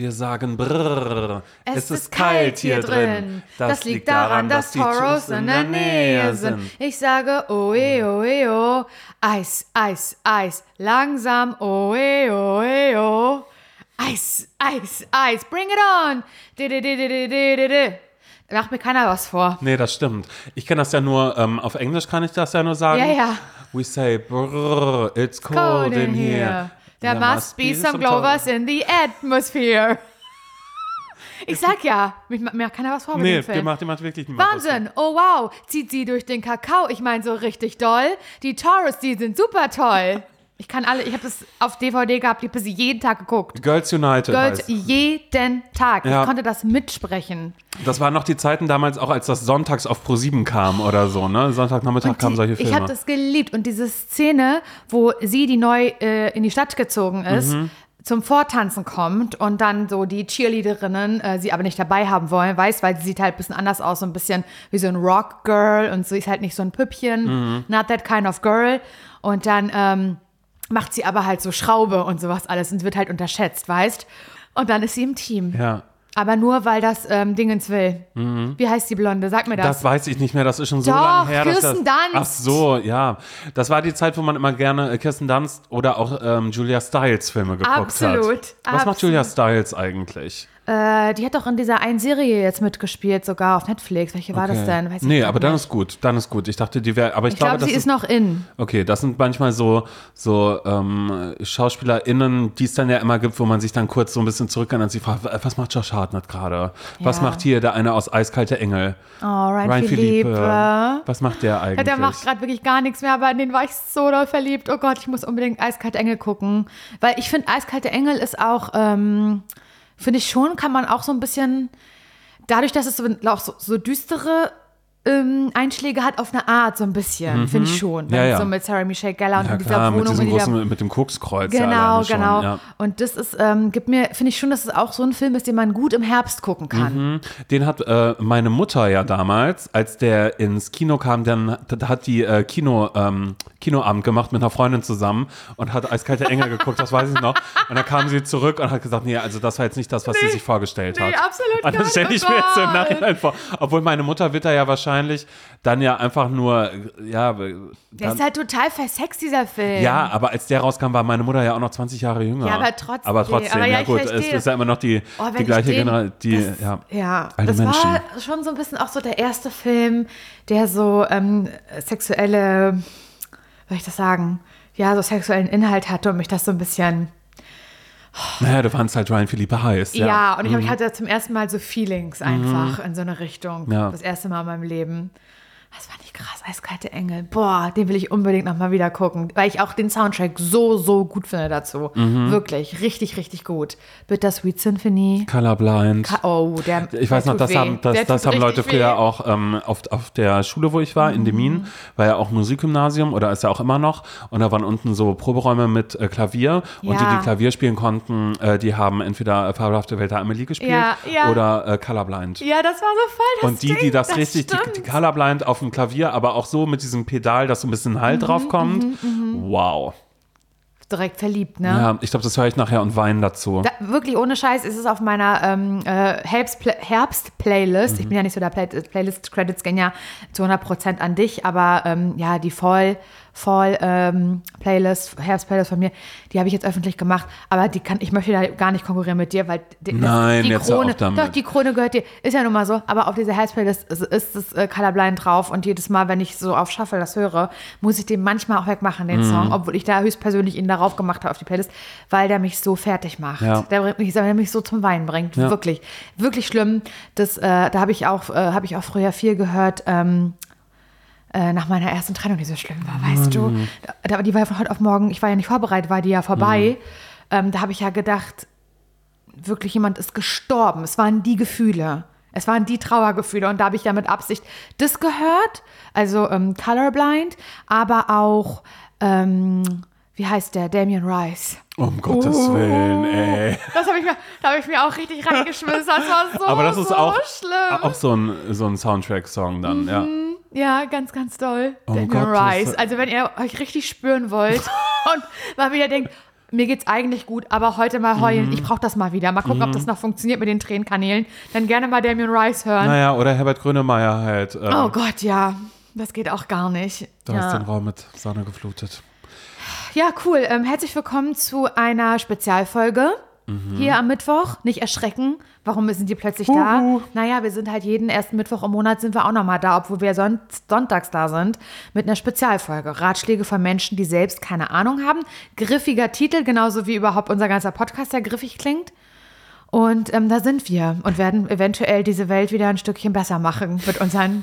Wir sagen brrr. Es, ist kalt hier drin. Das, liegt daran, dass Toros in der Nähe sind. Ich sage oe, oe, o. Eis, Eis, Eis. Langsam oe, oe, o. Eis, Eis, Eis. Bring it on. Di, di, di, di, di, di. Macht mir keiner was vor. Nee, das stimmt. Ich kenne das ja nur, ähm, auf Englisch kann ich das ja nur sagen. Ja, ja. We say brrr, it's cold, in here. There must be some glovers in the atmosphere. Ich sag ja, mir macht keiner was vor mit Nee, Film. dir macht, dir macht wirklich Wahnsinn, oh wow, zieht sie durch den Kakao. Ich meine so richtig doll. Die Taurus, die sind super toll. Ich kann alle, ich habe das auf DVD gehabt, ich habe sie jeden Tag geguckt. Girls United. Girls heißt. jeden Tag. Ja. Ich konnte das mitsprechen. Das waren noch die Zeiten damals auch, als das sonntags auf Pro7 kam oder so, ne? Sonntagnachmittag kamen solche Filme. Ich habe das geliebt. Und diese Szene, wo sie, die neu äh, in die Stadt gezogen ist, Mhm. zum Vortanzen kommt und dann so die Cheerleaderinnen äh, sie aber nicht dabei haben wollen, weiß, weil sie sieht halt ein bisschen anders aus, so ein bisschen wie so ein Rock-Girl und sie ist halt nicht so ein Püppchen, Mhm. not that kind of girl. Und dann ähm, macht sie aber halt so Schraube und sowas alles und wird halt unterschätzt, weißt? Und dann ist sie im Team. ja. Aber nur, weil das ähm, Dingens will. Wie heißt die Blonde? Sag mir das. Mhm. Das weiß ich nicht mehr, das ist schon so Doch, lange her. Kirsten das, Dunst. Ach so, ja. Das war die Zeit, wo man immer gerne äh, Kirsten Dunst oder auch ähm, Julia Stiles Filme geguckt hat. Absolut, Was macht absolut. Julia Stiles eigentlich? Äh, die hat doch in dieser einen Serie jetzt mitgespielt, sogar auf Netflix. Welche war das Okay. denn? Weiß nee, aber dann ist gut, dann ist gut. Ich dachte, die wäre, aber ich, Ich glaube, das sie ist noch in. Okay, das sind manchmal so, so ähm, SchauspielerInnen, die es dann ja immer gibt, wo man sich dann kurz so ein bisschen zurückerinnert und sich fragt, was macht Josh Hartnett gerade? Was Ja. macht hier der eine aus Eiskalte Engel? Oh, Ryan, Philippe. Was macht der eigentlich? Der macht gerade wirklich gar nichts mehr, aber in den war ich so doll verliebt. Oh Gott, ich muss unbedingt Eiskalte Engel gucken. Weil ich finde, Eiskalte Engel ist auch, ähm, finde ich schon, kann man auch so ein bisschen, dadurch, dass es so, auch so, so düstere ähm, Einschläge hat auf eine Art, so ein bisschen, finde ich schon. Mhm. Ja, ja. So mit Sarah Michelle Gellar und ja, in dieser klar, mit Wohnung in dieser großen, mit dem Kokskreuz. Genau, schon, genau. Ja. Und das ist, ähm, gibt mir, finde ich schon, dass es auch so ein Film ist, den man gut im Herbst gucken kann. Mhm. Den hat äh, meine Mutter ja damals, als der ins Kino kam, dann hat- die äh, Kino, ähm, Kinoabend gemacht mit einer Freundin zusammen und hat Eiskalte Engel geguckt, das weiß ich noch. Und dann kam sie zurück und hat gesagt, nee, also das war jetzt nicht das, was sie sich vorgestellt nee, hat. absolut Und das stelle ich Oh mir jetzt im Gott. Nachhinein vor. Obwohl meine Mutter wird da ja wahrscheinlich dann ja einfach nur, ja, Der dann, ist halt total versext, dieser Film. ja, aber als der rauskam, war meine Mutter ja auch noch 20 Jahre jünger. Ja, aber trotzdem. Aber trotzdem, Aber ja, ja, gut, es ist ja immer noch die, Oh, die ich gleiche Generation, ja. ja, das Menschen. war schon so ein bisschen auch so der erste Film, der so ähm, sexuelle, wie soll ich das sagen, ja, so sexuellen Inhalt hatte und mich das so ein bisschen, Naja, du fandst halt Ryan Philippe heiß. ja, Ja, und ich, hab, ich hatte zum ersten Mal so Feelings einfach in so eine Richtung. Mhm. Ja. Das erste Mal in meinem Leben. Das fand ich krass, eiskalte Engel. Boah, den will ich unbedingt nochmal wieder gucken, weil ich auch den Soundtrack so, so gut finde dazu. Mhm. Wirklich, richtig, richtig gut. Bittersweet Symphony. Colorblind. Ka- Oh, der. ich weiß der noch, das weh. haben, das, das haben Leute weh. früher auch ähm, auf, auf der Schule, wo ich war, in Demin, war ja auch Musikgymnasium oder ist ja auch immer noch. Und da waren unten so Proberäume mit äh, Klavier. Und die, Ja. die Klavier spielen konnten, äh, die haben entweder Fabelhafte Welt der Amelie gespielt Ja, ja. oder äh, Colorblind. Ja, das war so voll das Und die, die das, richtig, die, die Colorblind auf dem Klavier, aber auch so mit diesem Pedal, dass so ein bisschen Mhm, Halt drauf kommt. Wow. Direkt verliebt, ne? Ja, ich glaube, das höre ich nachher und weine dazu. Da, wirklich ohne Scheiß ist es auf meiner ähm, äh, Herbst- Herbst-Playlist. Mhm. Ich bin ja nicht so der Play Playlist-Credits gehen ja zu 100% an dich, aber ähm, ja, die Fall, Fall ähm, Playlist, Herbst-Playlist von mir, die habe ich jetzt öffentlich gemacht. Aber die kann, ich möchte da gar nicht konkurrieren mit dir, weil die, Nein, die jetzt Krone, damit. doch die Krone gehört dir, ist ja nun mal so. Aber auf dieser Herbst-Playlist ist, ist das äh, Colorblind drauf und jedes Mal, wenn ich so auf Shuffle das höre, muss ich den manchmal auch wegmachen, Mhm. den Song, obwohl ich da höchstpersönlich ihn darauf gemacht habe auf die Playlist, weil der mich so fertig macht. Ja. Der bringt mich, der mich so zum Weinen bringt. Ja. Wirklich, wirklich schlimm. Das, äh, da habe ich auch, äh, habe ich auch früher viel gehört. Ähm, äh, nach meiner ersten Trennung, die so schlimm war, weißt du. Da, die war ja von heute auf morgen, ich war ja nicht vorbereitet, war die ja vorbei. Ähm, da habe ich ja gedacht, wirklich jemand ist gestorben. Es waren die Gefühle. Es waren die Trauergefühle und da habe ich ja mit Absicht das gehört, also ähm, Colorblind, aber auch, ähm, wie heißt der, Damien Rice. Um Gottes Oh. Willen, ey. Das habe ich, mir- da hab ich mir auch richtig reingeschmissen. Das war so, Aber das ist so auch, schlimm. auch so ein, so ein Soundtrack-Song dann, ja. Ja, ganz, ganz doll. Um Damien Gottes Rice. Also wenn ihr euch richtig spüren wollt und mal wieder denkt, mir geht's eigentlich gut, aber heute mal heulen. Mhm. Ich brauche das mal wieder. Mal gucken, ob das noch funktioniert mit den Tränenkanälen. Dann gerne mal Damien Rice hören. Naja, oder Herbert Grönemeyer halt. Äh, Oh Gott, ja. Das geht auch gar nicht. da ist Ja, den Raum mit Sonne geflutet. Ja cool. Ähm, herzlich willkommen zu einer Spezialfolge. Mhm. Hier am Mittwoch. Nicht erschrecken. Warum sind die plötzlich da? Huhu. Naja, wir sind halt jeden ersten Mittwoch im Monat sind wir auch nochmal da, obwohl wir son sonntags da sind, mit einer Spezialfolge. Ratschläge von Menschen, die selbst keine Ahnung haben. Griffiger Titel, genauso wie überhaupt unser ganzer Podcast, der griffig klingt. Und ähm, da sind wir und werden eventuell diese Welt wieder ein Stückchen besser machen mit unseren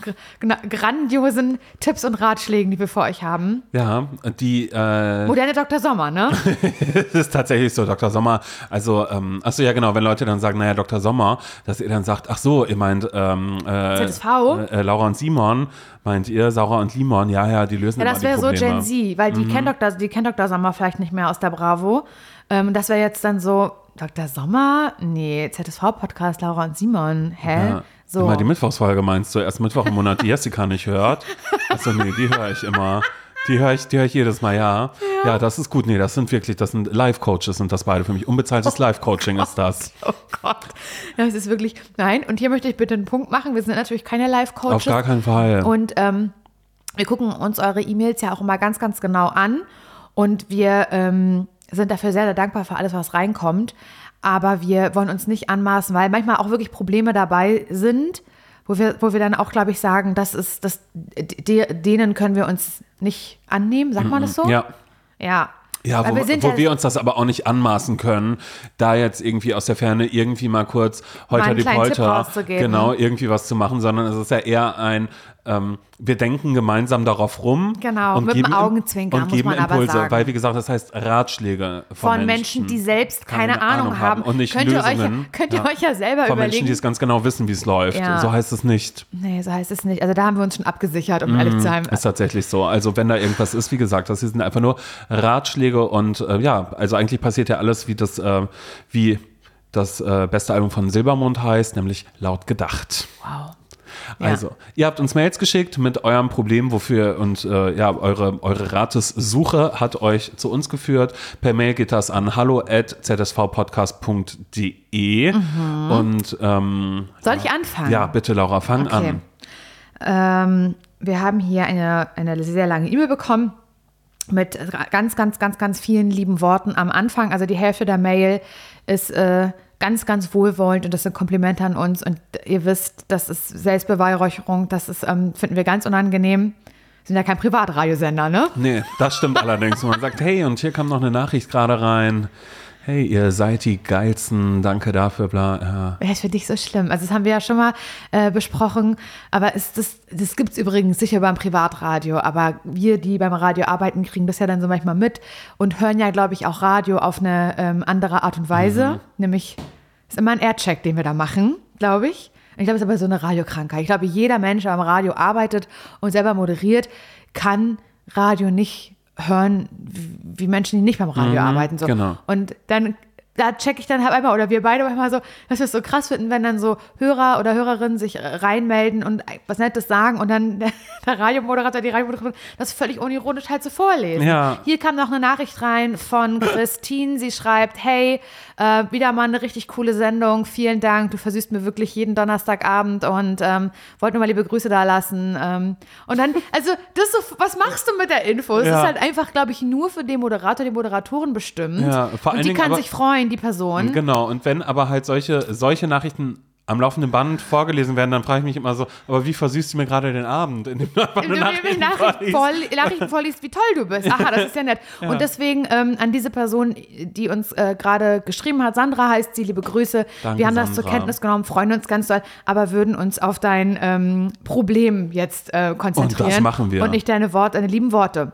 grandiosen Tipps und Ratschlägen, die wir für euch haben. Ja, die äh, Moderne Dr. Sommer, ne? das ist tatsächlich so, Dr. Sommer. Also, ähm, achso, ja genau, wenn Leute dann sagen, naja, Dr. Sommer, dass ihr dann sagt, ach so, ihr meint ähm, äh, ZSV? Äh, Laura und Simon, meint ihr, Saura und Limon, ja, ja, die lösen Ja, das wäre so. Gen Z, weil die Mhm. kennt Dr. die kennt Dr. Sommer vielleicht nicht mehr aus der Bravo. Ähm, das wäre jetzt dann so, Dr. Sommer? Nee, ZSV-Podcast, Laura und Simon. Hä? Ja. So. Immer die Mittwochsfolge meinst du, erst Mittwoch im Monat, die Jessica nicht hört. Achso, nee, die höre ich immer. Die höre ich, die höre ich jedes Mal, ja. ja. das ist gut. Nee, das sind wirklich, das sind Live-Coaches sind das beide für mich. Unbezahltes Live-Coaching ist das. Oh Gott. Das ist wirklich. Nein, und hier möchte ich bitte einen Punkt machen. Wir sind natürlich keine Live-Coaches. Auf gar keinen Fall. Und ähm, wir gucken uns eure E-Mails ja auch immer ganz, ganz genau an. Und wir ähm, sind dafür sehr, sehr dankbar für alles, was reinkommt. Aber wir wollen uns nicht anmaßen, weil manchmal auch wirklich Probleme dabei sind, wo wir, wo wir dann auch, glaube ich, sagen, das ist, das, de, denen können wir uns nicht annehmen. Sagt man das so? Ja. Ja. Ja, Weil wo, wir wo ja- wir uns das aber auch nicht anmaßen können, da jetzt irgendwie aus der Ferne irgendwie mal kurz einen die Polter, genau, irgendwie was zu machen, sondern es ist ja eher ein, ähm, wir denken gemeinsam darauf rum. Genau, und mit dem geben, Augenzwinkern, und muss geben Impulse, sagen. weil wie gesagt, das heißt Ratschläge von, Von Menschen, die selbst keine, Ahnung, haben. und nicht könnt ihr euch, ja- Lösungen. könnt ihr Ja. euch ja selber Von überlegen. Menschen, die es ganz genau wissen, wie es läuft. Ja. So heißt es nicht. nee, so heißt es nicht. Also da haben wir uns schon abgesichert, um ehrlich zu sein. Ist tatsächlich so. Also wenn da irgendwas ist, wie gesagt, das sind einfach nur Ratschläge und äh, ja, also eigentlich passiert ja alles, wie das, äh, wie das äh, beste Album von Silbermond heißt, nämlich laut gedacht. Wow. Ja. Also, ihr habt uns Mails geschickt mit eurem Problem, wofür und äh, ja, eure, eure Ratessuche hat euch zu uns geführt. Per Mail geht das an hallo at zsvpodcast.de und ähm, Soll ich anfangen? ja, bitte Laura, fang Okay. an. Ähm, wir haben hier eine, eine sehr lange E-Mail bekommen mit ganz, ganz, ganz, ganz vielen lieben Worten am Anfang. Also die Hälfte der Mail ist äh, ganz, ganz wohlwollend und das sind Komplimente an uns. Und ihr wisst, das ist Selbstbeweihräucherung, das ist, ähm, finden wir ganz unangenehm. Sind ja kein Privatradiosender, ne? Nee, das stimmt allerdings. Man sagt, hey, und hier kam noch eine Nachricht gerade rein. Hey, ihr seid die geilsten, danke dafür, bla. Ja. Wäre es für dich so schlimm? Also das haben wir ja schon mal äh, besprochen, aber ist das, das gibt es übrigens sicher beim Privatradio, aber wir, die beim Radio arbeiten, kriegen das ja dann so manchmal mit und hören ja, glaube ich, auch Radio auf eine ähm, andere Art und Weise, nämlich ist immer ein Aircheck, den wir da machen, glaube ich. Ich glaube, es ist aber so eine Radiokrankheit. Ich glaube, jeder Mensch, der am Radio arbeitet und selber moderiert, kann Radio nicht hören, wie Menschen, die nicht beim Radio arbeiten. So. genau. Und dann, da checke ich dann halt einmal, oder wir beide manchmal so, dass wir es so krass finden, wenn dann so Hörer oder Hörerinnen sich reinmelden und was Nettes sagen und dann der, der Radiomoderator, die Radiomoderatorin das völlig unironisch halt so vorlesen. Ja. Hier kam noch eine Nachricht rein von Christine. Sie schreibt, hey, äh, wieder mal eine richtig coole Sendung. Vielen Dank. Du versüßt mir wirklich jeden Donnerstagabend und ähm, wollte nur mal liebe Grüße da lassen. Ähm, und dann, also, das so, was machst du mit der Info? Es Ja. ist halt einfach, glaube ich, nur für den Moderator, die Moderatorin bestimmt. Ja, vor und die kann sich freuen, die Person. Genau, und wenn aber halt solche, solche Nachrichten am laufenden Band vorgelesen werden, dann frage ich mich immer so, aber wie versüßt du mir gerade den Abend, indem du einfach Wenn eine du mir Nachricht Nachrichten, vorliest? vorli Nachrichten vorliest, wie toll du bist. Aha, das ist ja nett. Und deswegen ähm, an diese Person, die uns äh, gerade geschrieben hat, Sandra heißt sie, liebe Grüße. Danke, Wir haben das zur. Kenntnis genommen, freuen uns ganz doll, aber würden uns auf dein ähm, Problem jetzt äh, konzentrieren. Und das machen wir. Und nicht deine Worte, deine lieben Worte.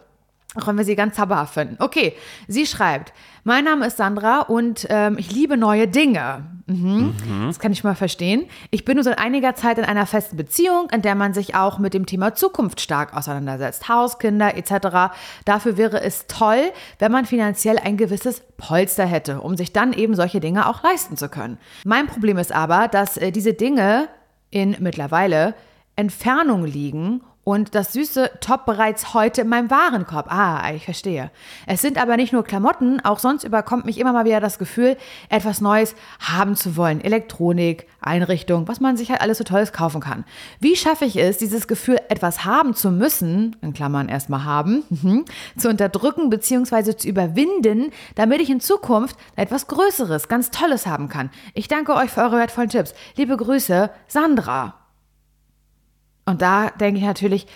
Auch wenn wir sie ganz zauberhaft finden. Okay, sie schreibt, mein Name ist Sandra und ähm, ich liebe neue Dinge. Mhm. Das kann ich mal verstehen. Ich bin nun seit einiger Zeit in einer festen Beziehung, in der man sich auch mit dem Thema Zukunft stark auseinandersetzt. Haus, Kinder etc. Dafür wäre es toll, wenn man finanziell ein gewisses Polster hätte, um sich dann eben solche Dinge auch leisten zu können. Mein Problem ist aber, dass äh, diese Dinge in mittlerweile Entfernung liegen Und das süße Top bereits heute in meinem Warenkorb. Ah, ich verstehe. Es sind aber nicht nur Klamotten, auch sonst überkommt mich immer mal wieder das Gefühl, etwas Neues haben zu wollen. Elektronik, Einrichtung, was man sich halt alles so Tolles kaufen kann. Wie schaffe ich es, dieses Gefühl, etwas haben zu müssen, in Klammern erstmal haben, mhm, zu unterdrücken bzw. zu überwinden, damit ich in Zukunft etwas Größeres, ganz Tolles haben kann? Ich danke euch für eure wertvollen Tipps. Liebe Grüße, Sandra. Und da denke ich natürlich,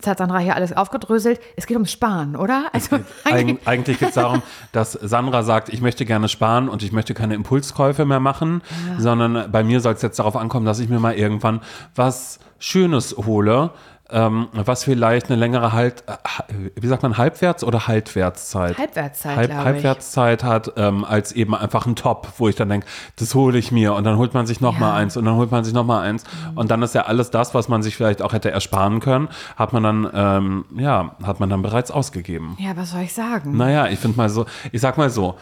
das hat Sandra hier alles aufgedröselt. Es geht ums Sparen, oder? Also eigentlich, eigentlich geht es darum, dass Sandra sagt, ich möchte gerne sparen und ich möchte keine Impulskäufe mehr machen, ja. sondern bei mir soll es jetzt darauf ankommen, dass ich mir mal irgendwann was Schönes hole, ähm, was vielleicht eine längere Halt, äh, wie sagt man, Halbwerts- oder Haltwertszeit? Halbwertszeit, Halb, Halbwertszeit hat, ähm, als eben einfach ein Top, wo ich dann denke, das hole ich mir und dann holt man sich noch ja. mal eins und dann holt man sich noch mal eins mhm. und dann ist ja alles das, was man sich vielleicht auch hätte ersparen können, hat man dann, ähm, ja, hat man dann bereits ausgegeben. Ja, was soll ich sagen? Naja, ich finde mal so, ich sag mal so,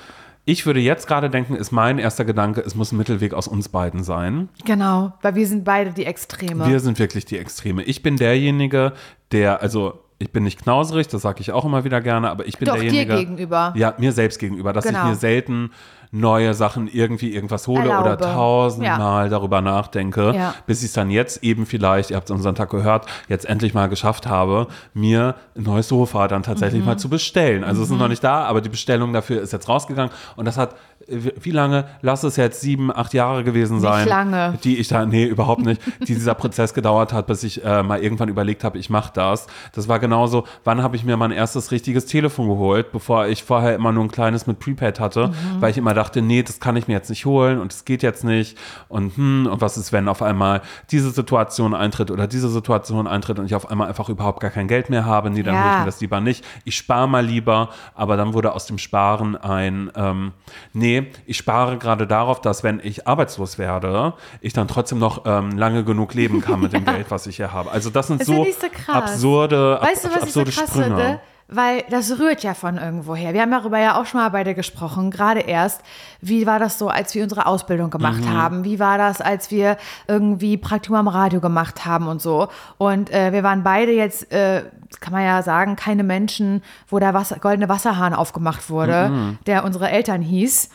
ich würde jetzt gerade denken, ist mein erster Gedanke, es muss ein Mittelweg aus uns beiden sein. Genau, weil wir sind beide die Extreme. Wir sind wirklich die Extreme. Ich bin derjenige, der, also ich bin nicht knauserig, das sage ich auch immer wieder gerne, aber ich bin Doch, derjenige. dir gegenüber. Ja, mir selbst gegenüber, dass Genau. ich mir selten neue Sachen irgendwie irgendwas hole oder Erlaube. tausendmal darüber nachdenke, Ja. bis ich es dann jetzt eben vielleicht, ihr habt es am Sonntag gehört, jetzt endlich mal geschafft habe, mir ein neues Sofa dann tatsächlich Mhm. mal zu bestellen. Also es ist noch nicht da, aber die Bestellung dafür ist jetzt rausgegangen und das hat wie lange, lass es jetzt sieben, acht Jahre gewesen sein, lange. die ich da, nee, überhaupt nicht, die dieser Prozess gedauert hat, bis ich äh, mal irgendwann überlegt habe, ich mache das. Das war genauso, wann habe ich mir mein erstes richtiges Telefon geholt, bevor ich vorher immer nur ein kleines mit Prepaid hatte, Mhm. weil ich immer dachte, nee, das kann ich mir jetzt nicht holen und es geht jetzt nicht und hm, und was ist, wenn auf einmal diese Situation eintritt oder diese Situation eintritt und ich auf einmal einfach überhaupt gar kein Geld mehr habe, nee, dann Ja. hole ich mir das lieber nicht. Ich spare mal lieber, aber dann wurde aus dem Sparen ein, ähm, nee, ich spare gerade darauf, dass wenn ich arbeitslos werde, ich dann trotzdem noch ähm, lange genug leben kann mit dem Geld, was ich hier habe. Also das sind Das so, so absurde, ab, Weißt du, was ich so absurde krass Sprünge. finde? Weil das rührt ja von irgendwo her. Wir haben darüber ja auch schon mal beide gesprochen, gerade erst. Wie war das so, als wir unsere Ausbildung gemacht Mhm. haben? Wie war das, als wir irgendwie Praktikum am Radio gemacht haben und so? Und äh, wir waren beide jetzt, äh, kann man ja sagen, keine Menschen, wo der Wasser, goldene Wasserhahn aufgemacht wurde, Mhm. der unsere Eltern hieß.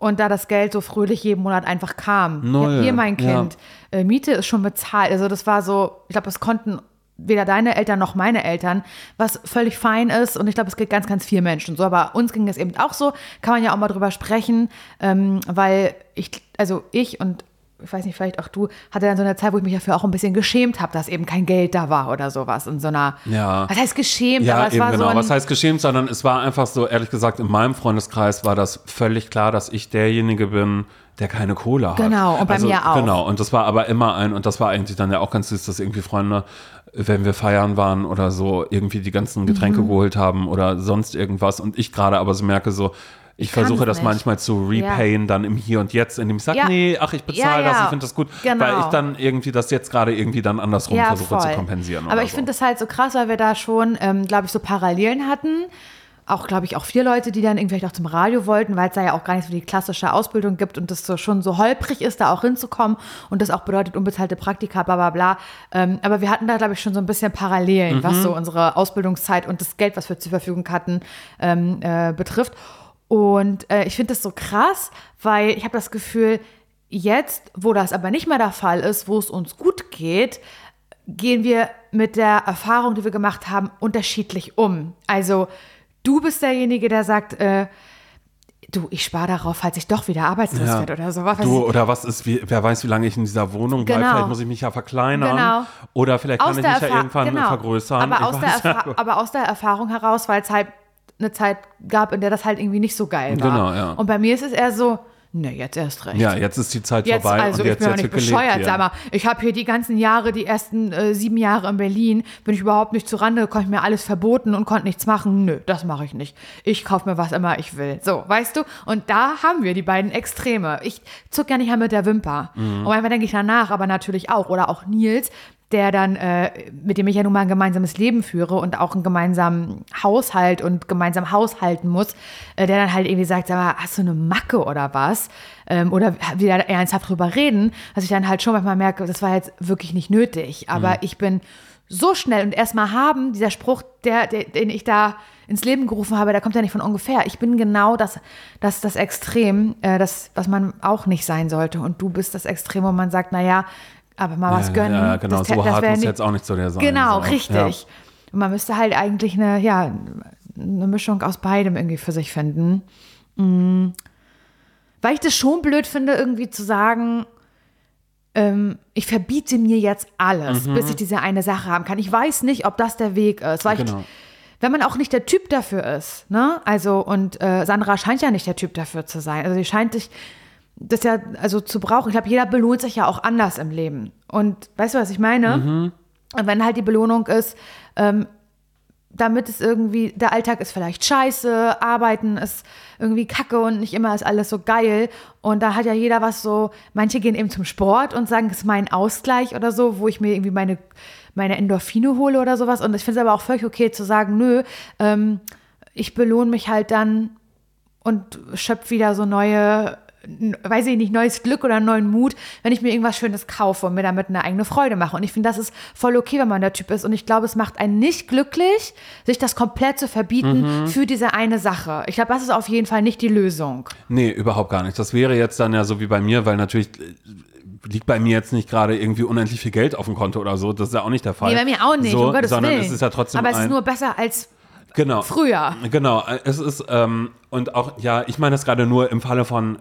Und da das Geld so fröhlich jeden Monat einfach kam. Null, Ja, hier, mein ja. Kind, äh, Miete ist schon bezahlt. Also das war so, ich glaube, es konnten weder deine Eltern noch meine Eltern, was völlig fein ist. Und ich glaube, es geht ganz, ganz vielen Menschen so. Aber uns ging es eben auch so. Kann man ja auch mal drüber sprechen, ähm, weil ich, also ich und ich weiß nicht, vielleicht auch du, hatte dann so eine Zeit, wo ich mich dafür auch ein bisschen geschämt habe, dass eben kein Geld da war oder sowas. In so einer, Ja. was heißt geschämt? Ja, aber es eben war genau. so ein, Was heißt geschämt, sondern es war einfach so, ehrlich gesagt, in meinem Freundeskreis war das völlig klar, dass ich derjenige bin, der keine Kohle hat. Genau, und bei also, mir auch. Genau, und das war aber immer ein, und das war eigentlich dann ja auch ganz süß, dass irgendwie Freunde, wenn wir feiern waren oder so, irgendwie die ganzen Getränke Mhm. geholt haben oder sonst irgendwas. Und ich gerade aber so merke, so, ich versuche das nicht. manchmal zu repayen, dann im Hier und Jetzt, indem ich sage, Ja. nee, ach, ich bezahle Ja, das, ja. ich finde das gut, Genau. weil ich dann irgendwie das jetzt gerade irgendwie dann andersrum ja, versuche zu voll. kompensieren. Aber ich so. finde das halt so krass, weil wir da schon, ähm, glaube ich, so Parallelen hatten. Auch, glaube ich, auch vier Leute, die dann irgendwie vielleicht auch zum Radio wollten, weil es da ja auch gar nicht so die klassische Ausbildung gibt und das so schon so holprig ist, da auch hinzukommen und das auch bedeutet unbezahlte Praktika, bla bla bla. Ähm, aber wir hatten da, glaube ich, schon so ein bisschen Parallelen, was so unsere Ausbildungszeit und das Geld, was wir zur Verfügung hatten, ähm, äh, betrifft. Und äh, ich finde das so krass, weil ich habe das Gefühl, jetzt, wo das aber nicht mehr der Fall ist, wo es uns gut geht, gehen wir mit der Erfahrung, die wir gemacht haben, unterschiedlich um. Also du bist derjenige, der sagt, äh, du, ich spare darauf, falls ich doch wieder arbeitslos Ja. werde oder so. Was weiß Du, oder was ist, wie, wer weiß, wie lange ich in dieser Wohnung bleibe. Genau. Vielleicht muss ich mich ja verkleinern. Genau. Oder vielleicht kann ich mich ja Erfa- irgendwann genau. vergrößern. Aber aus, der weiß ja. Aber aus der Erfahrung heraus, weil es halt eine Zeit gab, in der das halt irgendwie nicht so geil war. Genau, ja. Und bei mir ist es eher so, ne, jetzt erst recht. Ja, jetzt ist die Zeit Jetzt, vorbei also und ich jetzt, bin jetzt nicht bescheuert, hier. sag mal. Ich habe hier die ganzen Jahre, die ersten äh, sieben Jahre in Berlin, bin ich überhaupt nicht zurande, konnte mir alles verboten und konnte nichts machen. Nö, das mache ich nicht. Ich kaufe mir was immer ich will. So, weißt du? Und da haben wir die beiden Extreme. Ich zuck ja nicht mal mit der Wimper. Mhm. Und manchmal denke ich danach, aber natürlich auch. Oder auch Nils, der dann, äh, mit dem ich ja nun mal ein gemeinsames Leben führe und auch einen gemeinsamen Haushalt und gemeinsam haushalten muss, äh, der dann halt irgendwie sagt, sag mal, hast du eine Macke oder was? Ähm, oder wieder ernsthaft drüber reden, dass ich dann halt schon manchmal merke, das war jetzt wirklich nicht nötig. Aber Mhm. ich bin so schnell und erstmal haben, dieser Spruch, der, der, den ich da ins Leben gerufen habe, der kommt ja nicht von ungefähr. Ich bin genau das, das, das Extrem, äh, das, was man auch nicht sein sollte. Und du bist das Extrem, wo man sagt, naja, aber mal was Ja, gönnen. Ja, genau, das, so das hart muss jetzt auch nicht zu dir sein. Genau, so. richtig. Ja. Und man müsste halt eigentlich eine, ja, eine Mischung aus beidem irgendwie für sich finden. Mm. Weil ich das schon blöd finde, irgendwie zu sagen, ähm, ich verbiete mir jetzt alles, Mhm. bis ich diese eine Sache haben kann. Ich weiß nicht, ob das der Weg ist. Weil Genau. ich, wenn man auch nicht der Typ dafür ist, ne? Also, und äh, Sandra scheint ja nicht der Typ dafür zu sein. Also, sie scheint sich das ja also zu brauchen. Ich glaube, jeder belohnt sich ja auch anders im Leben. Und weißt du, was ich meine? Mhm. Und wenn halt die Belohnung ist, ähm, damit es irgendwie, der Alltag ist vielleicht scheiße, Arbeiten ist irgendwie kacke und nicht immer ist alles so geil. Und da hat ja jeder was so, manche gehen eben zum Sport und sagen, das ist mein Ausgleich oder so, wo ich mir irgendwie meine, meine Endorphine hole oder sowas. Und ich finde es aber auch völlig okay zu sagen, nö, ähm, ich belohne mich halt dann und schöpfe wieder so neue, weiß ich nicht, neues Glück oder neuen Mut, wenn ich mir irgendwas Schönes kaufe und mir damit eine eigene Freude mache. Und ich finde, das ist voll okay, wenn man der Typ ist. Und ich glaube, es macht einen nicht glücklich, sich das komplett zu verbieten für diese eine Sache. Ich glaube, das ist auf jeden Fall nicht die Lösung. Nee, überhaupt gar nicht. Das wäre jetzt dann ja so wie bei mir, weil natürlich äh, liegt bei mir jetzt nicht gerade irgendwie unendlich viel Geld auf dem Konto oder so. Das ist ja auch nicht der Fall. Nee, bei mir auch nicht, so, um Gottes sondern Willen. es ist ja trotzdem Aber es ist nur besser als genau, früher. Genau, äh, es ist, ähm, und auch, ja, ich meine das gerade nur im Falle von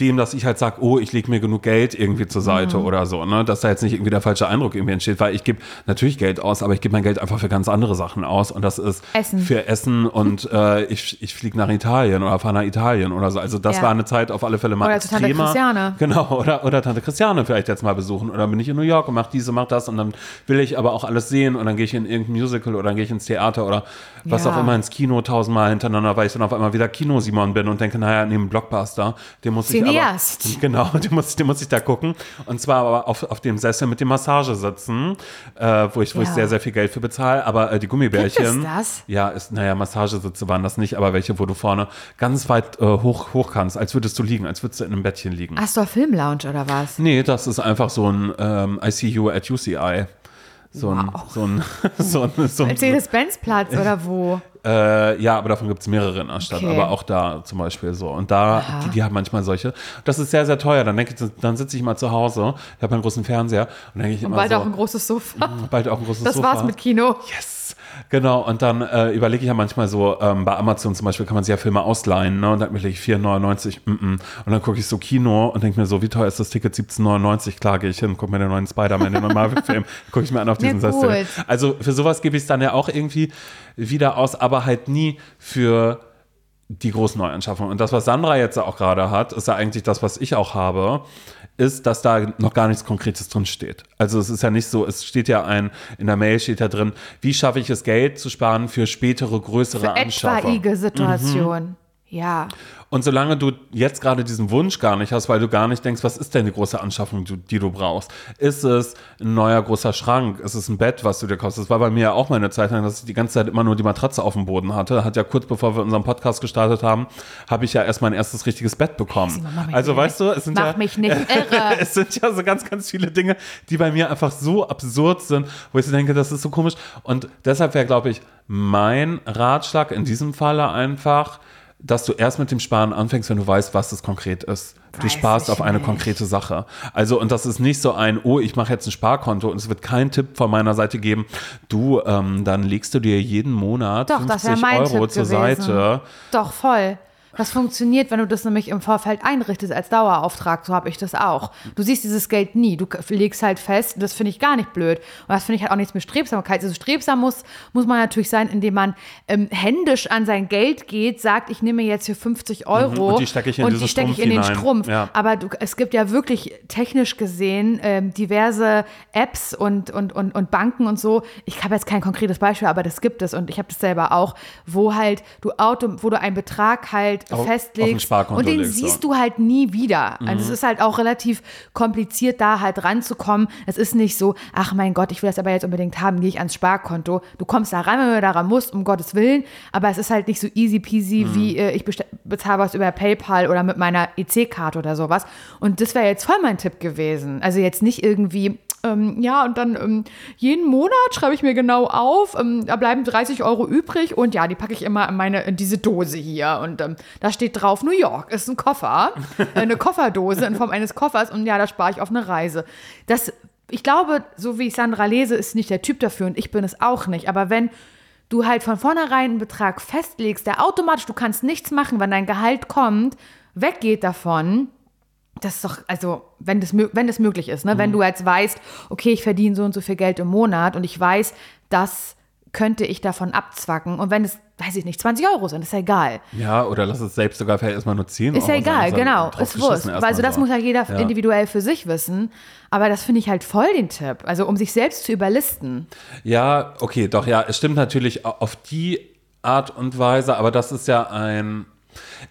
dem, dass ich halt sage, oh, ich lege mir genug Geld irgendwie zur Seite Mhm. oder so, ne? dass da jetzt nicht irgendwie der falsche Eindruck irgendwie entsteht, weil ich gebe natürlich Geld aus, aber ich gebe mein Geld einfach für ganz andere Sachen aus und das ist Essen. für Essen und äh, ich, ich fliege nach Italien oder fahre nach Italien oder so. Also das Ja. war eine Zeit auf alle Fälle mal Oder zu Tante extremer. Christiane. Genau, oder, oder Tante Christiane vielleicht jetzt mal besuchen oder bin ich in New York und mache diese, mach das und dann will ich aber auch alles sehen und dann gehe ich in irgendein Musical oder dann gehe ich ins Theater oder was Ja. auch immer ins Kino tausendmal hintereinander, weil ich dann auf einmal wieder Kino-Simon bin und denke, naja, neben Blockbuster, den muss ich Cineast. aber, genau, den muss, den muss ich da gucken und zwar aber auf, auf dem Sessel mit dem Massagesitzen, äh, wo ich, wo ich Ja. sehr, sehr viel Geld für bezahle, aber äh, die Gummibärchen. Gibt es das? Ja, ist, naja, Massagesitze waren das nicht, aber welche, wo du vorne ganz weit äh, hoch, hoch kannst, als würdest du liegen, als würdest du in einem Bettchen liegen. Astor Film Lounge oder was? Nee, das ist einfach so ein ähm, ICU at UCI. So ein, so ein, so ein, so ein Mercedes-Benz-Platz oder wo? äh, ja, aber davon gibt es mehrere in der Stadt, Okay. aber auch da zum Beispiel so. Und da, die, die haben manchmal solche. Das ist sehr, sehr teuer. Dann denke ich, dann sitze ich mal zu Hause, ich habe einen großen Fernseher und denke ich immer Bald so, auch ein großes Sofa. bald auch ein großes Das Sofa. war's mit Kino. Yes! Genau, und dann äh, überlege ich ja manchmal so, ähm, bei Amazon zum Beispiel kann man sich ja Filme ausleihen, ne? Und dann überlege ich 4,99, mm -mm. und dann gucke ich so Kino und denke mir so, wie teuer ist das Ticket? 17,99, klar gehe ich hin, gucke mir den neuen Spider-Man, den neuen Marvel-Film, gucke ich mir an auf Ja, diesen Sessel. gut. Also für sowas gebe ich es dann ja auch irgendwie wieder aus, aber halt nie für die großen Neuanschaffungen. Und das, was Sandra jetzt auch gerade hat, ist ja eigentlich das, was ich auch habe, ist, dass da noch gar nichts Konkretes drin steht. Also es ist ja nicht so, es steht ja ein, in der Mail steht ja drin, wie schaffe ich es, Geld zu sparen für spätere, größere Für Anschaffungen. etwaige Situation. Ja. Und solange du jetzt gerade diesen Wunsch gar nicht hast, weil du gar nicht denkst, was ist denn die große Anschaffung, die, du brauchst? Ist es ein neuer großer Schrank? Ist es ein Bett, was du dir kaufst? Das war bei mir ja auch mal eine Zeit lang, dass ich die ganze Zeit immer nur die Matratze auf dem Boden hatte. Hat ja kurz bevor wir unseren Podcast gestartet haben, habe ich ja erst mein erstes richtiges Bett bekommen. Mich also nicht- weißt du, es sind mach ja, mich nicht irre. es sind ja so ganz, ganz viele Dinge, die bei mir einfach so absurd sind, wo ich so denke, das ist so komisch. Und deshalb wäre, glaube ich, mein Ratschlag in diesem Falle einfach, dass du erst mit dem Sparen anfängst, wenn du weißt, was es konkret ist. Du Weiß sparst ich auf eine nicht. konkrete Sache. Also, und das ist nicht so ein, oh, ich mache jetzt ein Sparkonto und es wird keinen Tipp von meiner Seite geben, du, ähm, dann legst du dir jeden Monat Doch, das 50 wäre mein Euro zur gewesen. Seite. Doch, voll. Das funktioniert, wenn du das nämlich im Vorfeld einrichtest als Dauerauftrag. So habe ich das auch. Du siehst dieses Geld nie. Du legst halt fest. Das finde ich gar nicht blöd. Und das finde ich halt auch nichts mit Strebsamkeit. Also strebsam muss, muss man natürlich sein, indem man ähm, händisch an sein Geld geht, sagt, ich nehme jetzt hier 50 Euro Mhm. Und die stecke ich in und die stecke ich in den. Strumpf. Ja. Aber du, es gibt ja wirklich technisch gesehen ähm, diverse Apps und, und, und, und Banken und so. Ich habe jetzt kein konkretes Beispiel, aber das gibt es und ich habe das selber auch, wo halt du Auto, wo du einen Betrag halt Auf- auf festlegst Sparkonto und den legst, siehst ja. du halt nie wieder. Also Mhm. es ist halt auch relativ kompliziert, da halt ranzukommen. Es ist nicht so, ach mein Gott, ich will das aber jetzt unbedingt haben, gehe ich ans Sparkonto. Du kommst da rein, wenn du daran musst, um Gottes Willen, aber es ist halt nicht so easy peasy, Mhm. wie äh, ich bezahle was über PayPal oder mit meiner EC-Karte oder sowas. Und das wäre jetzt voll mein Tipp gewesen. Also jetzt nicht irgendwie ähm, ja, und dann ähm, jeden Monat schreibe ich mir genau auf, ähm, da bleiben 30 Euro übrig und ja, die packe ich immer in meine in diese Dose hier und ähm, da steht drauf New York ist ein Koffer, äh, eine Kofferdose in Form eines Koffers und ja, da spare ich auf eine Reise. Das, ich glaube, so wie ich Sandra lese, ist nicht der Typ dafür und ich bin es auch nicht. Aber wenn du halt von vornherein einen Betrag festlegst, der automatisch, du kannst nichts machen, wenn dein Gehalt kommt, weggeht davon, das ist doch, also, wenn das, wenn das möglich ist, ne? wenn du jetzt weißt, okay, ich verdiene so und so viel Geld im Monat und ich weiß, das könnte ich davon abzwacken. Und wenn es, weiß ich nicht, 20 Euro sind, ist ja egal. Ja, oder lass es selbst sogar vielleicht erstmal nur 10 Ist ja Euro sein, egal, ist genau. Ist wurscht. Also das so. muss ja jeder Ja. individuell für sich wissen. Aber das finde ich halt voll den Tipp. Also um sich selbst zu überlisten. Ja, okay, doch, ja, es stimmt natürlich auf die Art und Weise, aber das ist ja ein.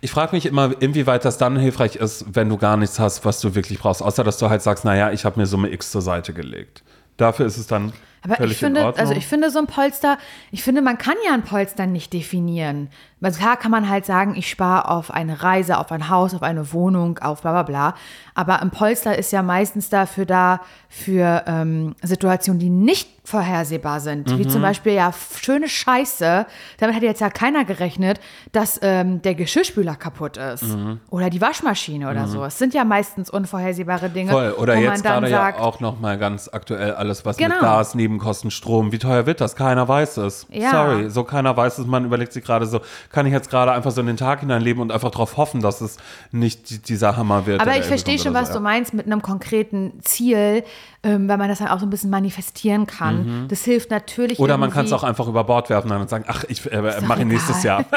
Ich frage mich immer, inwieweit das dann hilfreich ist, wenn du gar nichts hast, was du wirklich brauchst, außer dass du halt sagst, naja, ich habe mir Summe X zur Seite gelegt. Dafür ist es dann Aber ich finde, also ich finde so ein Polster, ich finde, man kann ja ein Polster nicht definieren. Also klar kann man halt sagen, ich spare auf eine Reise, auf ein Haus, auf eine Wohnung, auf bla bla bla. Aber ein Polster ist ja meistens dafür da, für ähm, Situationen, die nicht vorhersehbar sind. Mhm. Wie zum Beispiel ja schöne Scheiße. Damit hat jetzt ja keiner gerechnet, dass ähm, der Geschirrspüler kaputt ist. Mhm. Oder die Waschmaschine oder so. Es sind ja meistens unvorhersehbare Dinge. Voll. Oder jetzt gerade ja sagt, auch noch mal ganz aktuell alles, was Genau. mit Gas, Nebenkosten, Strom, wie teuer wird das? Keiner weiß es. Ja. Sorry, so keiner weiß es. Man überlegt sich gerade so, kann ich jetzt gerade einfach so in den Tag hineinleben und einfach darauf hoffen, dass es nicht die- dieser Hammer wird. Aber ich verstehe schon, was du so, ja. meinst mit einem konkreten Ziel, ähm, weil man das dann auch so ein bisschen manifestieren kann. Das hilft natürlich. Mhm. Oder man kann es auch einfach über Bord werfen und sagen, ach, ich äh, mache nächstes Jahr.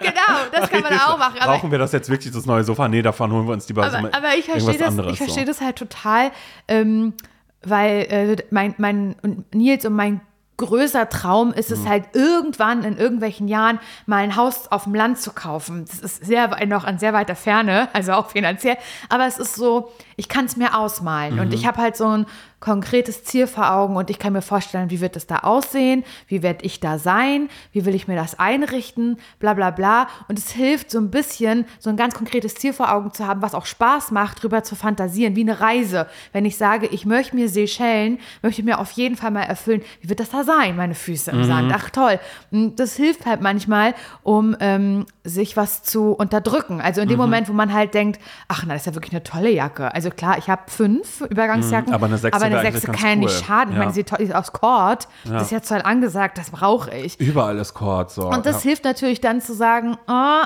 Genau, das kann man auch machen. Aber, Brauchen wir das jetzt wirklich, das neue Sofa? Nee, davon holen wir uns lieber so aber, mal aber ich verstehe das, anderes. ich verstehe so. das halt total, ähm, weil äh, mein, mein und Nils und mein größer Traum ist Mhm. es halt irgendwann in irgendwelchen Jahren mal ein Haus auf dem Land zu kaufen. Das ist sehr noch an sehr weiter Ferne, also auch finanziell. Aber es ist so, ich kann es mir ausmalen und Mhm. ich habe halt so ein konkretes Ziel vor Augen und ich kann mir vorstellen, wie wird es da aussehen, wie werde ich da sein, wie will ich mir das einrichten, bla bla bla. Und es hilft so ein bisschen, so ein ganz konkretes Ziel vor Augen zu haben, was auch Spaß macht, drüber zu fantasieren, wie eine Reise. Wenn ich sage, ich möchte mir Seychellen, möchte ich mir auf jeden Fall mal erfüllen, wie wird das da sein, meine Füße im Sand. Ach toll. Und das hilft halt manchmal, um ähm, sich was zu unterdrücken. Also in dem Moment, wo man halt denkt, ach na, das ist ja wirklich eine tolle Jacke. Also klar, ich habe fünf Übergangsjacken, aber eine sechste aber eine sechste kann ja ganz nicht cool. schaden. Ich Ja. meine, sie ist aus Kord. Das ist ja toll angesagt, das brauche ich. Überall ist Kord. So. Und das ja. hilft natürlich dann zu sagen, oh,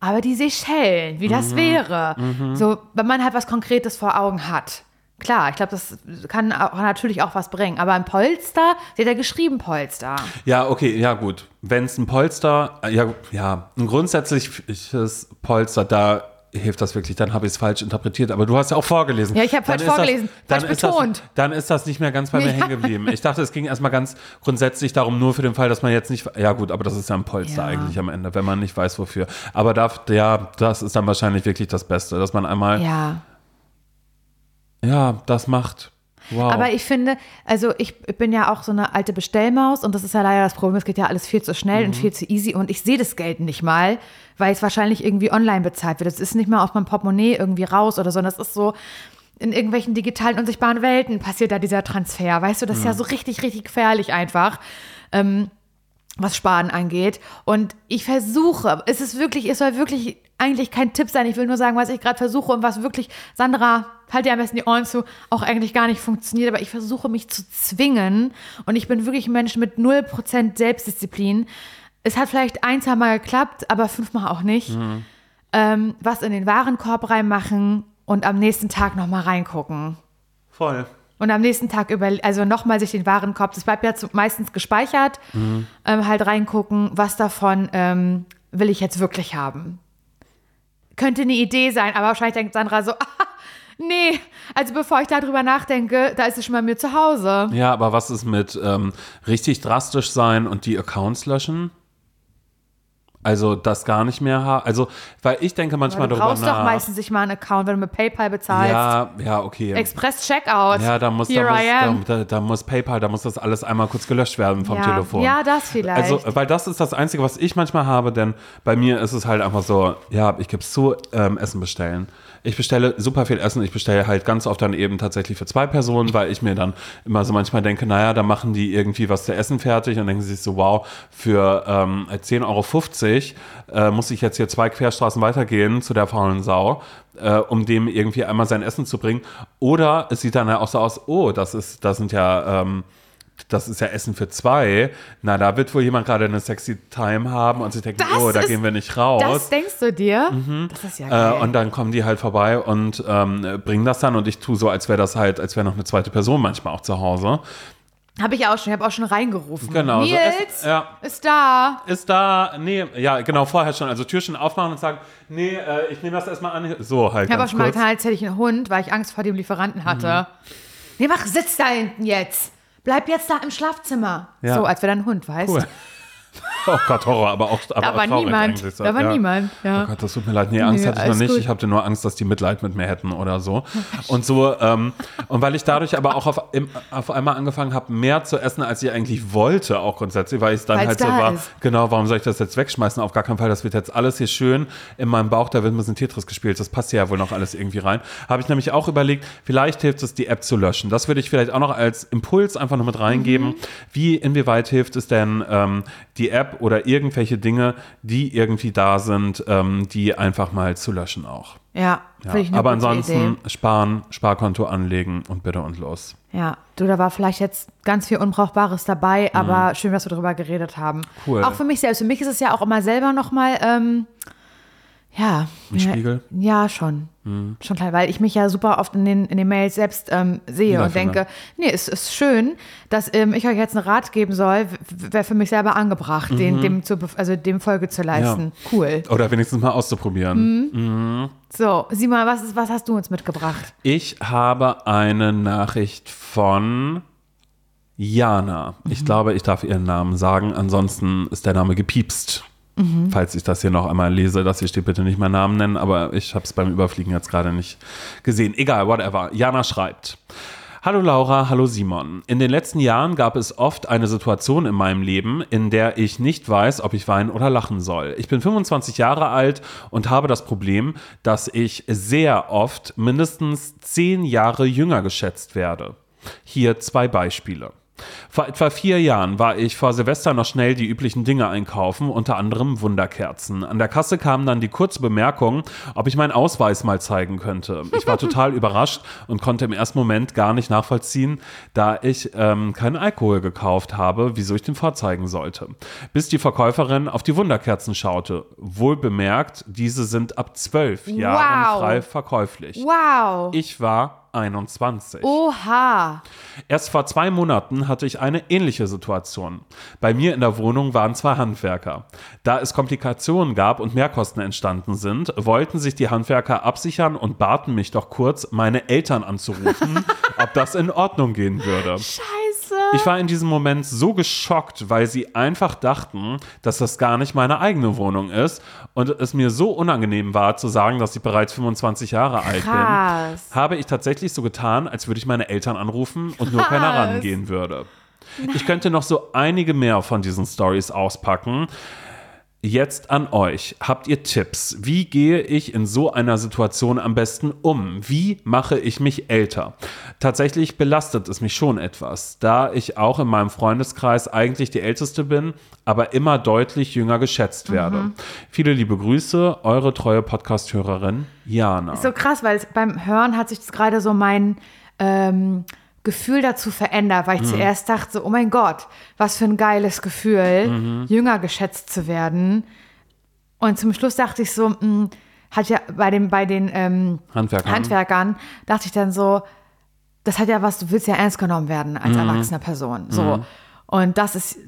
aber die Seychellen, wie Mhm. das wäre. So, wenn man halt was Konkretes vor Augen hat. Klar, ich glaube, das kann auch, natürlich auch was bringen. Aber ein Polster, sie hat ja geschrieben Polster. Ja, okay, ja gut. Wenn es ein Polster, äh, ja, ja, ein grundsätzliches Polster, da hilft das wirklich, dann habe ich es falsch interpretiert. Aber du hast ja auch vorgelesen. Ja, ich habe falsch das- vorgelesen, dann falsch ist das, betont. Dann ist das nicht mehr ganz bei mir Ja. hängen geblieben. Ich dachte, es ging erstmal ganz grundsätzlich darum, nur für den Fall, dass man jetzt nicht, ja gut, aber das ist ja ein Polster Ja. eigentlich am Ende, wenn man nicht weiß, wofür. Aber da, ja, das ist dann wahrscheinlich wirklich das Beste, dass man einmal, ja, Ja. das macht. Wow. Aber ich finde, also ich bin ja auch so eine alte Bestellmaus und das ist ja leider das Problem, es geht ja alles viel zu schnell Mhm. und viel zu easy und ich sehe das Geld nicht mal, weil es wahrscheinlich irgendwie online bezahlt wird. Es ist nicht mal aus meinem Portemonnaie irgendwie raus oder so, das ist so in irgendwelchen digitalen unsichtbaren Welten passiert da dieser Transfer, weißt du, das ist ja so richtig, richtig gefährlich einfach. Ähm, was Sparen angeht. Und ich versuche, es ist wirklich, es soll wirklich eigentlich kein Tipp sein. Ich will nur sagen, was ich gerade versuche und was wirklich, Sandra, halt dir am besten die Ohren zu, auch eigentlich gar nicht funktioniert. Aber ich versuche mich zu zwingen. Und ich bin wirklich ein Mensch mit 0% Selbstdisziplin. Es hat vielleicht ein, zwei Mal geklappt, aber fünfmal auch nicht. Ähm, was in den Warenkorb reinmachen und am nächsten Tag nochmal reingucken. Voll. Und am nächsten Tag über, also nochmal sich den Warenkorb, das bleibt ja zu, meistens gespeichert, ähm, halt reingucken, was davon ähm, will ich jetzt wirklich haben. Könnte eine Idee sein, aber wahrscheinlich denkt Sandra so, ah, nee, also bevor ich darüber nachdenke, da ist es schon bei mir zu Hause. Ja, aber was ist mit ähm, richtig drastisch sein und die Accounts löschen? Also das gar nicht mehr haben. Also, weil ich denke manchmal Aber du darüber brauchst nach. doch meistens nicht mal einen Account, wenn du mit PayPal bezahlst. ja, ja, okay. Express Checkout. Ja, da muss, da, muss, da, da muss PayPal, da muss das alles einmal kurz gelöscht werden vom ja. Telefon. Ja, das vielleicht. Also, weil das ist das Einzige, was ich manchmal habe, denn bei mir ist es halt einfach so, ja, ich gebe es zu, ähm, Essen bestellen. Ich bestelle super viel Essen. Ich bestelle halt ganz oft dann eben tatsächlich für zwei Personen, weil ich mir dann immer so manchmal denke, naja, da machen die irgendwie was zu essen fertig und denken sich so, wow, für ähm, 10,50 Euro äh, muss ich jetzt hier zwei Querstraßen weitergehen zu der faulen Sau, äh, um dem irgendwie einmal sein Essen zu bringen. Oder es sieht dann ja auch so aus, oh, das ist, das sind ja ähm, das ist ja Essen für zwei. Na, da wird wohl jemand gerade eine sexy Time haben und sich denken, Das oh, da ist- gehen wir nicht raus. das denkst du dir? Das ist ja geil. Äh, und dann kommen die halt vorbei und ähm, bringen das dann und ich tue so, als wäre das halt, als wäre noch eine zweite Person manchmal auch zu Hause. habe ich auch schon. Ich habe auch schon reingerufen. Genau, so Nils Essen- ja. ist da. Ist da, nee, ja, genau, vorher schon, also Türchen aufmachen und sagen, nee, äh, ich nehme das erstmal an. So halt Ich habe auch schon mal kurz. getan, als hätte ich einen Hund, weil ich Angst vor dem Lieferanten hatte. Nee, mach, sitz da hinten jetzt. Bleib jetzt da im Schlafzimmer. Ja. So, als wäre dein Hund, weißt Cool. Oh Gott, Horror, aber auch aber Da war traurig niemand. eigentlich. Da war ja. niemand, ja. Oh Gott, das tut mir leid. Nee, Angst Nee, hatte ich noch alles nicht. gut. Ich hatte nur Angst, dass die Mitleid mit mir hätten oder so. Und so, ähm, und weil ich dadurch aber auch auf, im, auf einmal angefangen habe, mehr zu essen, als ich eigentlich wollte, auch grundsätzlich, weil ich dann Weil's halt so da war, ist. genau, warum soll ich das jetzt wegschmeißen? Auf gar keinen Fall, das wird jetzt alles hier schön in meinem Bauch, da wird ein bisschen Tetris gespielt, das passt ja wohl noch alles irgendwie rein. Habe ich nämlich auch überlegt, vielleicht hilft es, die App zu löschen. Das würde ich vielleicht auch noch als Impuls einfach noch mit reingeben. Mhm. Wie, inwieweit hilft es denn, ähm, die App oder irgendwelche Dinge, die irgendwie da sind, ähm, die einfach mal zu löschen auch. Ja, Ja. Aber ansonsten Idee. sparen, Sparkonto anlegen und bitte und los. Ja, du, da war vielleicht jetzt ganz viel Unbrauchbares dabei, aber schön, dass wir darüber geredet haben. Mhm. Cool. Auch für mich selbst. Für mich ist es ja auch immer selber nochmal, ähm, ja. Ein Spiegel? Mhm. Ja, schon. Schon klar, weil ich mich ja super oft in den, in den Mails selbst ähm, sehe und Wiederfinde. denke, nee, es ist schön, dass ähm, ich euch jetzt einen Rat geben soll, wäre für mich selber angebracht, Mhm. den, dem, zu, also dem Folge zu leisten. Cool. Oder wenigstens mal auszuprobieren. Mhm. So, sieh mal, was, ist, was hast du uns mitgebracht? Ich habe eine Nachricht von Jana. Ich glaube, ich darf ihren Namen sagen. Ansonsten ist der Name gepiepst. Falls ich das hier noch einmal lese, dass hier steht, bitte nicht meinen Namen nennen, aber ich habe es beim Überfliegen jetzt gerade nicht gesehen. Egal, whatever. Jana schreibt. Hallo Laura, hallo Simon. In den letzten Jahren gab es oft eine Situation in meinem Leben, in der ich nicht weiß, ob ich weinen oder lachen soll. Ich bin 25 Jahre alt und habe das Problem, dass ich sehr oft mindestens 10 Jahre jünger geschätzt werde. Hier zwei Beispiele. Vor etwa vier Jahren war ich vor Silvester noch schnell die üblichen Dinge einkaufen, unter anderem Wunderkerzen. An der Kasse kam dann die kurze Bemerkung, ob ich meinen Ausweis mal zeigen könnte. Ich war total überrascht und konnte im ersten Moment gar nicht nachvollziehen, da ich ähm, keinen Alkohol gekauft habe, wieso ich den vorzeigen sollte. Bis die Verkäuferin auf die Wunderkerzen schaute. Wohl bemerkt, diese sind ab zwölf Jahren Wow. frei verkäuflich. Wow. Ich war 21. Oha. Erst vor zwei Monaten hatte ich eine ähnliche Situation. Bei mir in der Wohnung waren zwei Handwerker. Da es Komplikationen gab und Mehrkosten entstanden sind, wollten sich die Handwerker absichern und baten mich doch kurz, meine Eltern anzurufen, ob das in Ordnung gehen würde. Scheiße. Ich war in diesem Moment so geschockt, weil sie einfach dachten, dass das gar nicht meine eigene Wohnung ist und es mir so unangenehm war zu sagen, dass ich bereits 25 Jahre alt bin, Krass. habe ich tatsächlich so getan, als würde ich meine Eltern anrufen und nur keiner Krass. rangehen würde. Ich könnte noch so einige mehr von diesen Stories auspacken. Jetzt an euch. Habt ihr Tipps? Wie gehe ich in so einer Situation am besten um? Wie mache ich mich älter? Tatsächlich belastet es mich schon etwas, da ich auch in meinem Freundeskreis eigentlich die Älteste bin, aber immer deutlich jünger geschätzt werde. Viele liebe Grüße, eure treue Podcast-Hörerin Jana. So krass, weil beim Hören hat sich das gerade so mein ähm, Gefühl dazu verändert, weil ich zuerst dachte, so, oh mein Gott, was für ein geiles Gefühl, jünger geschätzt zu werden. Und zum Schluss dachte ich so, mh, hat ja bei, dem, bei den ähm, Handwerkern. Handwerkern, dachte ich dann so, das hat ja was, du willst ja ernst genommen werden als erwachsene Person. So. Und das ist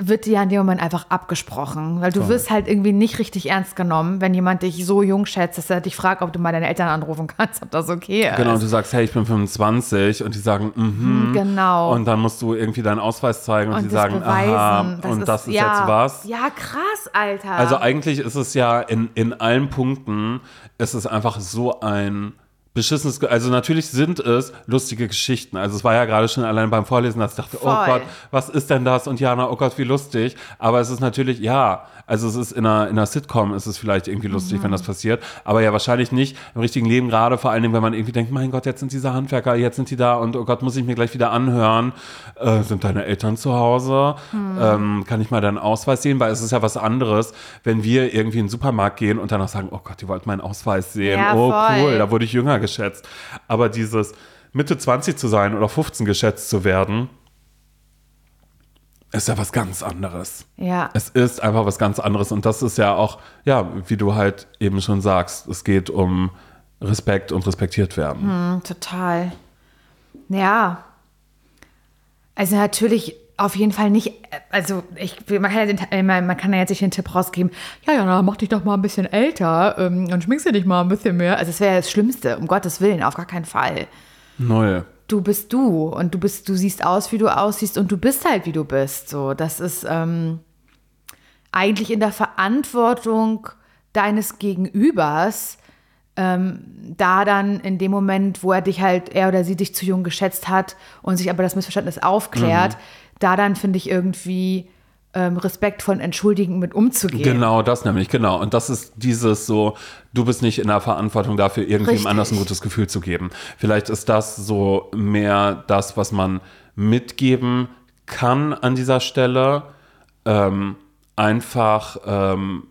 wird dir ja in dem Moment einfach abgesprochen, weil du Voll. wirst halt irgendwie nicht richtig ernst genommen, wenn jemand dich so jung schätzt, dass er dich fragt, ob du mal deine Eltern anrufen kannst, ob das okay ist. Genau, und du sagst, hey, ich bin 25 und die sagen, mhm. Genau. Und dann musst du irgendwie deinen Ausweis zeigen und, Und die sagen, beweisen. aha, Das und ist- das ist ja, jetzt was. Ja, krass, Alter. Also eigentlich ist es ja in, in allen Punkten, ist es einfach so ein beschissenes, also natürlich sind es lustige Geschichten. Also es war ja gerade schon allein beim Vorlesen, dass ich dachte, oh Voll. Gott, was ist denn das? Und Jana, oh Gott, wie lustig. Aber es ist natürlich, ja, also es ist in einer, in einer Sitcom ist es vielleicht irgendwie lustig, Mhm. wenn das passiert. Aber ja, wahrscheinlich nicht im richtigen Leben, gerade vor allen Dingen, wenn man irgendwie denkt, mein Gott, jetzt sind diese Handwerker, jetzt sind die da und oh Gott, muss ich mir gleich wieder anhören. Äh, sind deine Eltern zu Hause? Hm. Ähm, kann ich mal deinen Ausweis sehen? Weil es ist ja was anderes, wenn wir irgendwie in den Supermarkt gehen und danach sagen, oh Gott, die wollten meinen Ausweis sehen. Ja, oh voll. cool, da wurde ich jünger geschätzt. Aber dieses Mitte 20 zu sein oder 15 geschätzt zu werden, ist ja was ganz anderes. ja. Es ist einfach was ganz anderes und das ist ja auch, ja, wie du halt eben schon sagst, es geht um Respekt und respektiert werden. Hm, total. Ja. Also natürlich auf jeden Fall nicht, also ich, man, kann ja den, äh, man kann ja jetzt nicht den Tipp rausgeben, ja, ja, mach dich doch mal ein bisschen älter ähm, und schminkst dir dich mal ein bisschen mehr. Also das wäre ja das Schlimmste, um Gottes Willen, auf gar keinen Fall. Null. Du bist du und du bist, du siehst aus, wie du aussiehst und du bist halt, wie du bist. So, das ist ähm, eigentlich in der Verantwortung deines Gegenübers, ähm, da dann in dem Moment, wo er dich halt, er oder sie dich zu jung geschätzt hat und sich aber das Missverständnis aufklärt, da dann finde ich irgendwie ähm, respektvoll und entschuldigend mit umzugehen. Genau, das nämlich, genau. Und das ist dieses so, du bist nicht in der Verantwortung dafür, irgendjemandem Richtig. anders ein gutes Gefühl zu geben. Vielleicht ist das so mehr das, was man mitgeben kann an dieser Stelle. Ähm, einfach ähm,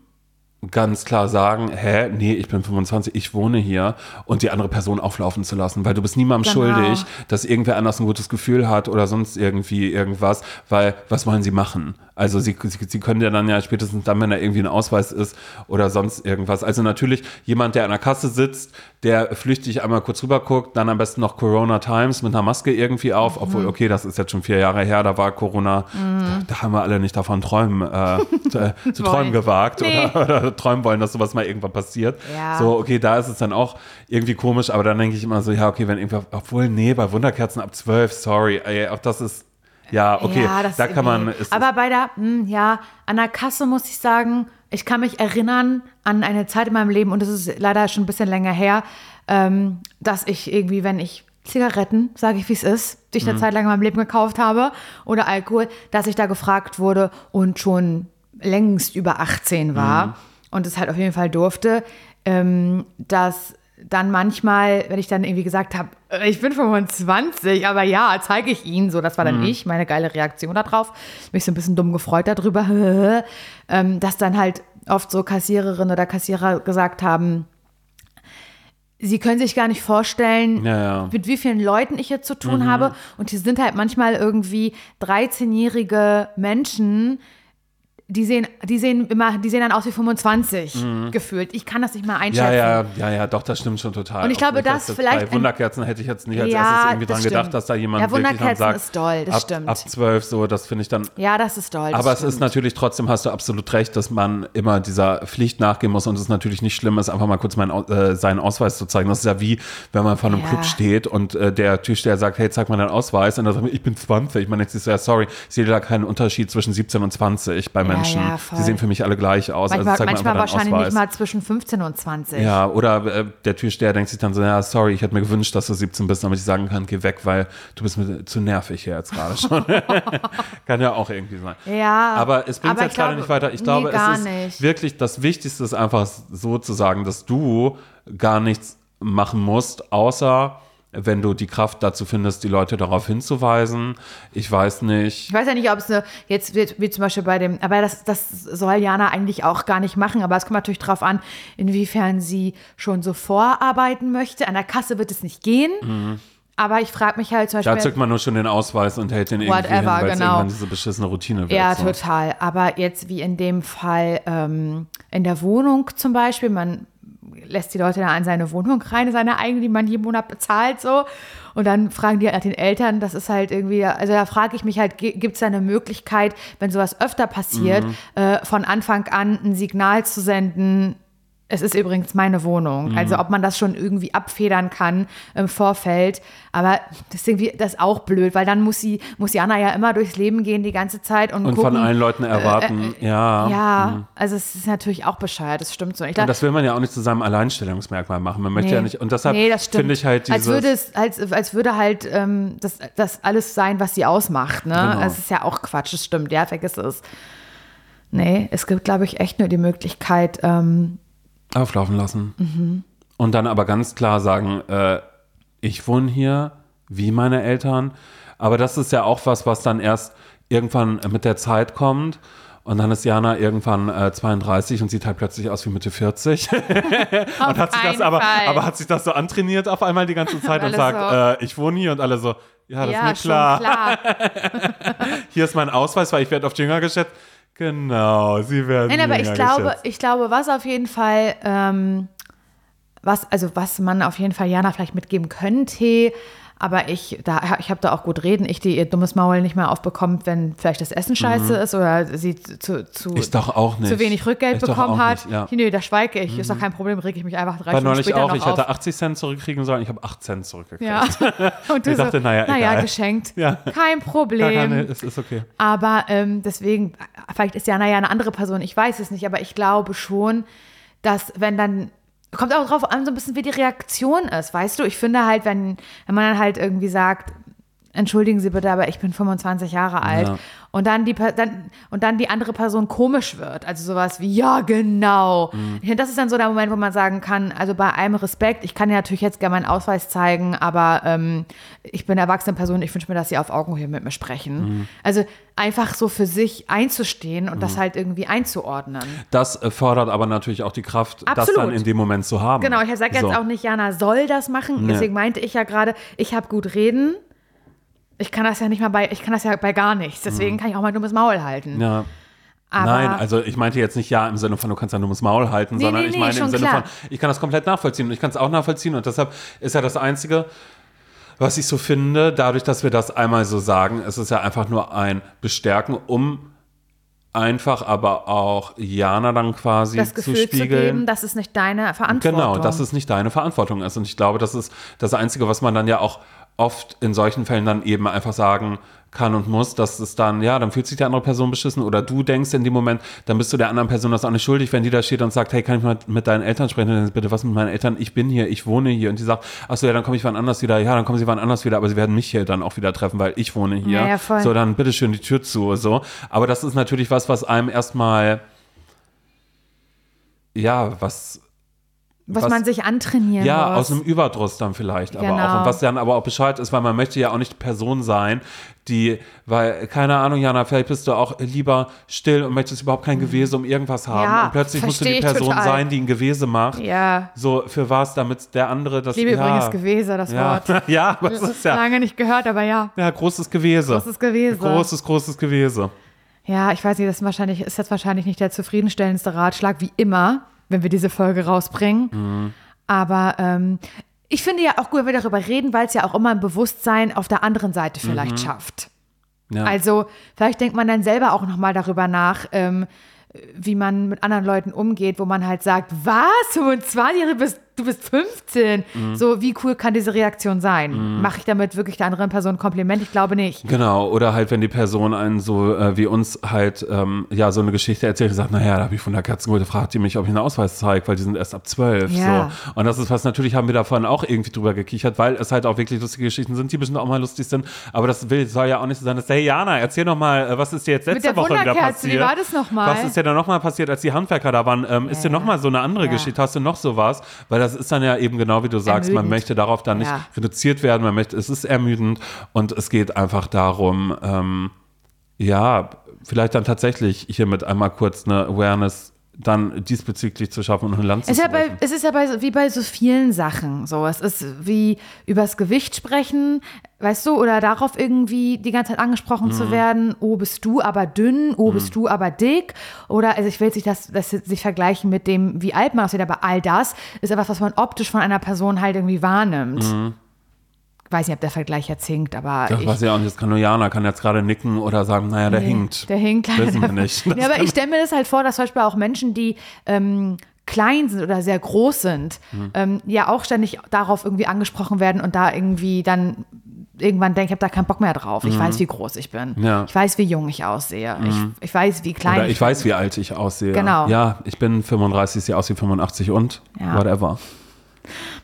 ganz klar sagen, hä, nee, ich bin 25, ich wohne hier und die andere Person auflaufen zu lassen, weil du bist niemandem Genau. schuldig, dass irgendwer anders ein gutes Gefühl hat oder sonst irgendwie irgendwas, weil was wollen sie machen? Also sie, sie, sie können ja dann ja spätestens dann, wenn da irgendwie ein Ausweis ist oder sonst irgendwas. Also natürlich jemand, der an der Kasse sitzt, der flüchtig einmal kurz rüber guckt, dann am besten noch Corona Times mit einer Maske irgendwie auf, obwohl, okay, das ist jetzt schon vier Jahre her, da war Corona, da, da haben wir alle nicht davon träumen, äh, zu, zu träumen gewagt Nee. oder, oder träumen wollen, dass sowas mal irgendwann passiert. Ja. So, okay, da ist es dann auch irgendwie komisch, aber dann denke ich immer so, ja, okay, wenn irgendwer, obwohl, nee, bei Wunderkerzen ab 12, sorry, ey, auch das ist, ja, okay, Ja, da kann man, ist, aber bei der, hm, ja, an der Kasse muss ich sagen, ich kann mich erinnern an eine Zeit in meinem Leben, und das ist leider schon ein bisschen länger her, ähm, dass ich irgendwie, wenn ich Zigaretten, sage ich wie es ist, die ich Mhm. eine Zeit lang in meinem Leben gekauft habe, oder Alkohol, dass ich da gefragt wurde und schon längst über 18 war Mhm. und es halt auf jeden Fall durfte, ähm, dass dann manchmal, wenn ich dann irgendwie gesagt habe, äh, ich bin 25, aber ja, zeige ich Ihnen so, das war dann ich, meine geile Reaktion darauf, mich so ein bisschen dumm gefreut darüber, ähm, dass dann halt oft so Kassiererinnen oder Kassierer gesagt haben, Sie können sich gar nicht vorstellen, Ja, ja. mit wie vielen Leuten ich hier zu tun habe. Und hier sind halt manchmal irgendwie 13-jährige Menschen, die sehen, die sehen immer, die sehen dann aus wie 25 gefühlt. Ich kann das nicht mal einschätzen. Mhm. ja, ja, ja, ja, doch, das stimmt schon total. Und ich glaube, das dass vielleicht Bei Wunderkerzen hätte ich jetzt nicht als Ja, erstes irgendwie das dran gedacht, stimmt. dass da jemand Ja, wirklich dann Wunderkerzen sagt, ist doll, das ab, stimmt. ab 12 so, das finde ich dann Ja, das ist toll. das Aber es stimmt. ist natürlich trotzdem, hast du absolut recht, dass man immer dieser Pflicht nachgehen muss und es natürlich nicht schlimm ist, einfach mal kurz meinen, Au- äh, seinen Ausweis zu zeigen. Das ist ja wie, wenn man vor einem Ja. Club steht und äh, der Türsteher sagt, hey, zeig mal deinen Ausweis und dann sagt man, ich bin 20. Ich meine, jetzt ist ja, sorry, ich sehe da keinen Unterschied zwischen 17 und 20 bei Menschen. Ja, voll. Die sehen für mich alle gleich aus. manchmal, also manchmal wahrscheinlich deinen nicht Ausweis. mal zwischen 15 und 20. Ja, oder äh, der Türsteher denkt sich dann so, ja, sorry, ich hätte mir gewünscht, dass du 17 bist, damit ich sagen kann, geh weg, weil du bist mir zu nervig hier jetzt gerade schon. kann ja auch irgendwie sein. Ja, Aber es bringt jetzt gerade nicht weiter. Ich nee, glaube, gar es ist nicht. wirklich das Wichtigste ist einfach so zu sagen, dass du gar nichts machen musst, außer wenn du die Kraft dazu findest, die Leute darauf hinzuweisen. Ich weiß nicht. Ich weiß ja nicht, ob es eine, jetzt wird, wie zum Beispiel bei dem, aber das, das soll Jana eigentlich auch gar nicht machen, aber es kommt natürlich darauf an, inwiefern sie schon so vorarbeiten möchte. An der Kasse wird es nicht gehen, aber ich frage mich halt zum Mhm. Da Beispiel. zückt man nur schon den Ausweis und hält den irgendwie Whatever, hin, weil genau. irgendwann diese beschissene Routine wird. Ja, so. total. Aber jetzt wie in dem Fall ähm, in der Wohnung zum Beispiel, man lässt die Leute da in seine Wohnung rein, seine eigene, die man jeden Monat bezahlt, so. Und dann fragen die halt nach den Eltern, das ist halt irgendwie, also da frage ich mich halt, gibt es da eine Möglichkeit, wenn sowas öfter passiert, Mhm. äh, von Anfang an ein Signal zu senden, es ist übrigens meine Wohnung. Mhm. Also ob man das schon irgendwie abfedern kann im Vorfeld. Aber das ist irgendwie das ist auch blöd, weil dann muss sie, muss Jana ja immer durchs Leben gehen die ganze Zeit und, Und gucken. von allen Leuten erwarten, ja. ja, also es ist natürlich auch bescheuert, das stimmt so. Ich Und glaub, das will man ja auch nicht zu seinem Alleinstellungsmerkmal machen. Man möchte Nee. ja nicht, und deshalb Nee, das finde ich halt dieses, als würde es, als, als würde halt ähm, das, das alles sein, was sie ausmacht. Ne? Genau. Es ist ja auch Quatsch, das stimmt, ja, vergiss es. Nee, es gibt, glaube ich, echt nur die Möglichkeit, ähm, auflaufen lassen. Mhm. Und dann aber ganz klar sagen, äh, ich wohne hier, wie meine Eltern. Aber das ist ja auch was, was dann erst irgendwann mit der Zeit kommt. Und dann ist Jana irgendwann äh, 32 und sieht halt plötzlich aus wie Mitte 40. und hat sich das aber, Fall. aber hat sich das so antrainiert auf einmal die ganze Zeit und alle sagt, so. äh, ich wohne hier und alle so, ja, das ja, ist mir klar. klar. Hier ist mein Ausweis, weil ich werde auf Jünger geschätzt. Genau, sie werden Nein, aber ich glaube, geschätzt. ich glaube, was auf jeden Fall, ähm, was, also was man auf jeden Fall Jana vielleicht mitgeben könnte, aber ich, da, ich habe da auch gut reden, ich, die ihr dummes Maul nicht mehr aufbekommt, wenn vielleicht das Essen scheiße ist oder sie zu, zu, Mhm. Zu wenig Rückgeld doch bekommen hat. Nicht, ja. Nee, da schweige ich. Ist doch kein Problem, reg ich mich einfach drei War neulich später auch, ich hätte auf. 80 Cent zurückkriegen sollen, ich habe 8 Cent zurückgekriegt. Ja. Und du Ich dachte, so, naja, egal. geschenkt. Ja. Kein Gar Problem. keine, es ist okay. Aber ähm, deswegen, vielleicht ist ja eine andere Person, ich weiß es nicht, aber ich glaube schon, dass wenn dann, kommt auch drauf an, so ein bisschen, wie die Reaktion ist, weißt du? Ich finde halt, wenn, wenn man dann halt irgendwie sagt, entschuldigen Sie bitte, aber ich bin 25 Jahre alt Ja. und dann die dann und dann die andere Person komisch wird, also sowas wie ja genau. Mhm. Das ist dann so der Moment, wo man sagen kann, also bei allem Respekt, ich kann ja natürlich jetzt gerne meinen Ausweis zeigen, aber ähm, ich bin eine erwachsene Person, ich wünsche mir, dass Sie auf Augenhöhe mit mir sprechen. Mhm. Also einfach so für sich einzustehen und das halt irgendwie einzuordnen. Das äh, fordert aber natürlich auch die Kraft, das Absolut. dann in dem Moment zu haben. Genau, ich sage jetzt So. auch nicht, Jana soll das machen. Nee. Deswegen meinte ich ja gerade, ich habe gut reden. Ich kann das ja nicht mal bei, ich kann das ja bei gar nichts. Deswegen kann ich auch mein dummes Maul halten. Mhm. Ja. Aber Nein, also ich meinte jetzt nicht ja im Sinne von, du kannst ja nur das Maul halten, Nee, sondern nee, ich nee, meine im schon Sinne klar. von, ich kann das komplett nachvollziehen und ich kann es auch nachvollziehen und deshalb ist ja das Einzige, was ich so finde, dadurch, dass wir das einmal so sagen, es ist ja einfach nur ein Bestärken, um einfach aber auch Jana dann quasi das zu Gefühl zu, spiegeln. geben, dass es nicht deine Verantwortung Genau, dass es nicht deine Verantwortung ist. Und ich glaube, das ist das Einzige, was man dann ja auch oft in solchen Fällen dann eben einfach sagen kann und muss, dass es dann, ja, dann fühlt sich die andere Person beschissen oder du denkst in dem Moment, dann bist du der anderen Person das auch nicht schuldig, wenn die da steht und sagt, hey, kann ich mal mit deinen Eltern sprechen? Dann bitte, was mit meinen Eltern? Ich bin hier, ich wohne hier. Und die sagt, ach so, ja, dann komme ich wann anders wieder. Ja, dann kommen sie wann anders wieder, aber sie werden mich hier dann auch wieder treffen, weil ich wohne hier. Ja, ja, voll. So, dann bitteschön die Tür zu, so. Aber das ist natürlich was, was einem erstmal, ja, was was, was- man sich antrainieren ja, muss. aus einem Überdruss dann vielleicht aber Genau. auch. Und was dann aber auch Bescheid ist, weil man möchte ja auch nicht Person sein, die, weil, keine Ahnung, Jana, vielleicht bist du auch lieber still und möchtest überhaupt kein Gewese um irgendwas haben. Ja, und plötzlich musst du die Person total. sein, die ein Gewese macht. ja, So, für was, damit der andere das ich liebe ja, übrigens Gewese, das ja. Wort. ja, aber es ist ja, Lange nicht gehört, aber ja, ja, großes Gewese. großes Gewese. Großes, großes Gewese. Ja, ich weiß nicht, das ist, wahrscheinlich, ist jetzt wahrscheinlich nicht der zufriedenstellendste Ratschlag, wie immer, wenn wir diese Folge rausbringen. Mhm. Aber ähm, ich finde ja auch gut, wenn wir darüber reden, weil es ja auch immer ein Bewusstsein auf der anderen Seite vielleicht Mhm. schafft. Ja. Also vielleicht denkt man dann selber auch nochmal darüber nach, ähm, wie man mit anderen Leuten umgeht, wo man halt sagt, was, 25, du bist, du bist 15. Mhm. So, wie cool kann diese Reaktion sein? Mache ich damit wirklich der anderen Person ein Kompliment? Ich glaube nicht. Genau, oder halt, wenn die Person einen so äh, wie uns halt ähm, ja so eine Geschichte erzählt und sagt, naja, da habe ich von der Katzengude fragt die mich, ob ich einen Ausweis zeige, weil die sind erst ab zwölf. Ja. So. Und das ist was, natürlich haben wir davon auch irgendwie drüber gekichert, weil es halt auch wirklich lustige Geschichten sind, die bestimmt auch mal lustig sind. Aber das will, soll ja auch nicht so sein, dass, hey Jana, erzähl doch mal, äh, was ist dir jetzt letzte der Woche wieder passiert? wie war das noch mal? Was ist dir da nochmal passiert, als die Handwerker da waren? Ähm, ist dir nochmal so eine andere Ja. Geschichte? Hast du noch sowas? Weil das ist dann ja eben genau wie du sagst, man Ermüdend. möchte darauf dann nicht Ja. reduziert werden, man möchte, es ist ermüdend und es geht einfach darum, ähm, ja, vielleicht dann tatsächlich hiermit einmal kurz eine Awareness dann diesbezüglich zu schaffen und ein Land zu Es ist, ja bei, es ist ja bei, wie bei so vielen Sachen so. Es ist wie übers Gewicht sprechen, weißt du, oder darauf irgendwie die ganze Zeit angesprochen Mhm. zu werden, oh, bist du aber dünn, oh, bist du aber dick. Oder, also ich will nicht das, das sich vergleichen mit dem, wie alt man aussieht, aber all das ist etwas, was man optisch von einer Person halt irgendwie wahrnimmt. Ich weiß nicht, ob der Vergleich jetzt hinkt, aber Das ich, weiß ich auch nicht. Das kann nur Jana, kann jetzt gerade nicken oder sagen, naja, der hinkt. Der hinkt leider. Wissen wir nicht. Ja, aber ich stelle mir das halt vor, dass zum Beispiel auch Menschen, die ähm, klein sind oder sehr groß sind, Hm. ähm, ja auch ständig darauf irgendwie angesprochen werden und da irgendwie dann irgendwann denken, ich habe da keinen Bock mehr drauf. Ich weiß, wie groß ich bin. Ja. Ich weiß, wie jung ich aussehe. Ich, ich weiß, wie klein Oder ich weiß, wie alt ich aussehe. Genau. Ja, ich bin 35, sie aussieht 85 und Ja. whatever.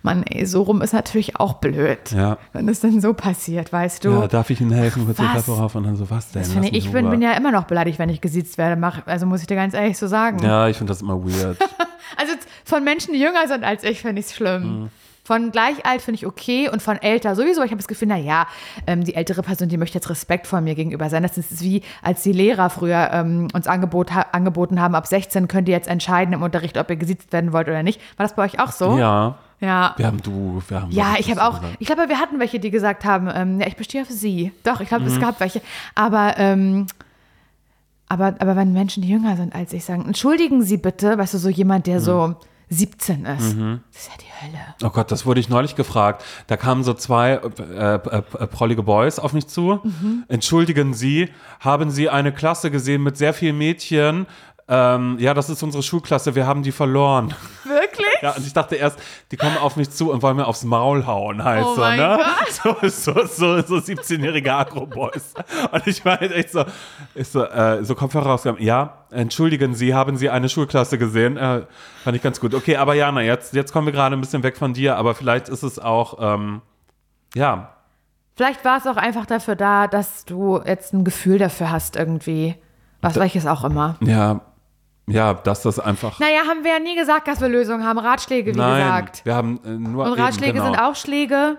Mann, ey, so rum ist natürlich auch blöd. Ja. Wenn es denn so passiert, weißt du. Ja, darf ich Ihnen helfen? Kurz die Was? Treppe rauf und dann so, was denn? das finde ich, ich bin, bin ja immer noch beleidigt, wenn ich gesiezt werde. Mach, also muss ich dir ganz ehrlich so sagen. Ja, ich finde das immer weird. Also von Menschen, die jünger sind als ich, finde ich es schlimm. Mhm. Von gleich alt finde ich okay und von älter sowieso. Ich habe das Gefühl, naja, ähm, die ältere Person, die möchte jetzt Respekt vor mir gegenüber sein. Das ist wie, als die Lehrer früher ähm, uns angebot, ha angeboten haben, ab 16 könnt ihr jetzt entscheiden im Unterricht, ob ihr gesiezt werden wollt oder nicht. War das bei euch auch so? ja, Ja. wir haben du, wir haben Ja, ich habe auch, gesagt. ich glaube, wir hatten welche, die gesagt haben, ähm, ja, ich bestehe auf sie. Doch, ich glaube, Mhm. es gab welche. Aber, ähm, aber, aber wenn Menschen, die jünger sind als ich, sagen, entschuldigen Sie bitte, weißt du, so jemand, der Mhm. so 17 ist, das ist ja die Hölle. Oh Gott, das wurde ich neulich gefragt. Da kamen so zwei äh, äh, äh, prollige Boys auf mich zu. Mhm. Entschuldigen Sie, haben Sie eine Klasse gesehen mit sehr vielen Mädchen? Ähm, ja, das ist unsere Schulklasse, wir haben die verloren. Wirklich? Ja, und ich dachte erst, die kommen auf mich zu und wollen mir aufs Maul hauen, halt Oh so, ne? So, so, so, so 17-jährige Agro-Boys. Und ich war halt echt so, ich so, äh, so Kopfhörer rausgegangen. Ja, entschuldigen Sie, haben Sie eine Schulklasse gesehen? Äh, fand ich ganz gut. Okay, aber Jana, jetzt, jetzt kommen wir gerade ein bisschen weg von dir, aber vielleicht ist es auch, ähm, ja, Vielleicht war es auch einfach dafür da, dass du jetzt ein Gefühl dafür hast, irgendwie. Was welches auch immer. ja, ja, dass das einfach. Naja, haben wir ja nie gesagt, dass wir Lösungen haben. Ratschläge, wie Nein, gesagt. wir haben äh, nur. Und eben, Ratschläge genau. sind auch Schläge.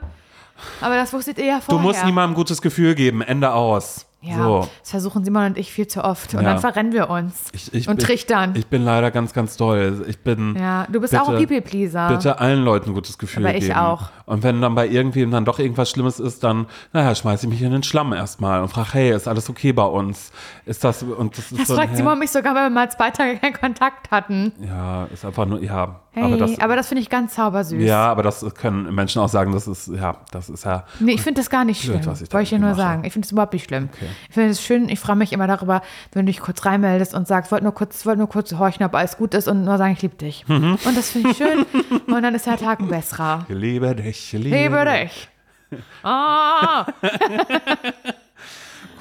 Aber das wusstet ihr ja Du vorher. musst niemandem ein gutes Gefühl geben, Ende aus. Ja, So. das versuchen Simon und ich viel zu oft. Und Ja. dann verrennen wir uns. Ich, ich und trichtern. Ich bin leider ganz, ganz doll. Ich bin. ja, du bist bitte, auch ein People-Pleaser. Bitte allen Leuten ein gutes Gefühl Aber ich geben. auch. Und wenn dann bei irgendwem dann doch irgendwas Schlimmes ist, dann, naja, schmeiße ich mich in den Schlamm erstmal und frage, hey, ist alles okay bei uns? Ist das, und das ist Das so, fragt hä? Simon mich sogar, weil wir mal zwei Tage keinen Kontakt hatten. Ja, ist einfach nur, ja. Hey, aber das, aber das finde ich ganz zaubersüß. ja, aber das können Menschen auch sagen, das ist, ja, das ist ja, Nee, ich finde das gar nicht Blöd, schlimm. was ich Wollte ich dir nur mache. sagen. Ich finde es überhaupt nicht schlimm. Ich finde es schön, ich freue mich immer darüber, wenn du dich kurz reinmeldest und sagst, wollte nur kurz, wollte nur kurz horchen, ob alles gut ist und nur sagen, ich liebe dich. Mhm. Und das finde ich schön. und dann ist der Tag ein besserer. ich liebe dich, ich liebe, Liebe dich. Ah,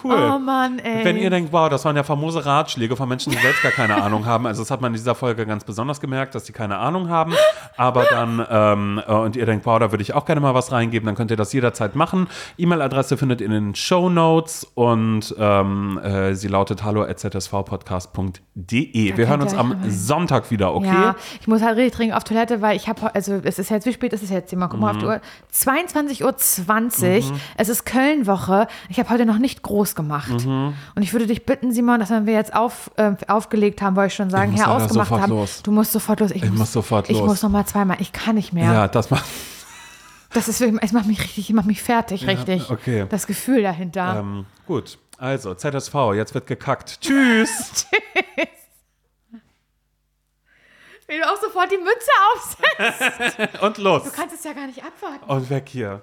Cool. oh Mann, ey. Wenn ihr denkt, wow, das waren ja famose Ratschläge von Menschen, die selbst gar keine Ahnung haben, also das hat man in dieser Folge ganz besonders gemerkt, dass die keine Ahnung haben, aber dann, ähm, äh, und ihr denkt, wow, da würde ich auch gerne mal was reingeben, dann könnt ihr das jederzeit machen. E-Mail-Adresse findet ihr in den Show Notes und ähm, äh, sie lautet hallo.zsvpodcast.de. Wir hören uns am mal- Sonntag wieder, okay? Ja, ich muss halt richtig dringend auf Toilette, weil ich habe, also es ist jetzt, wie spät ist es jetzt? Mal guck mal auf Mhm. die Uhr. 22.20 Uhr, es ist Köln-Woche. Ich habe heute noch nicht groß gemacht. Mhm. Und ich würde dich bitten, Simon, dass wenn wir jetzt auf, äh, aufgelegt haben, wollte ich schon sagen, muss her ausgemacht sofort haben. los. Du musst sofort los. Ich, muss sofort ich los. muss noch mal zweimal. Ich kann nicht mehr. Ja, das macht. Das ist wirklich, es macht mich richtig, macht mich fertig, richtig. okay. Das Gefühl dahinter. Ähm, gut, also ZSV, jetzt wird gekackt. Tschüss! Wie du auch sofort die Mütze aufsetzt. Und los! Du kannst es ja gar nicht abwarten. Und weg hier.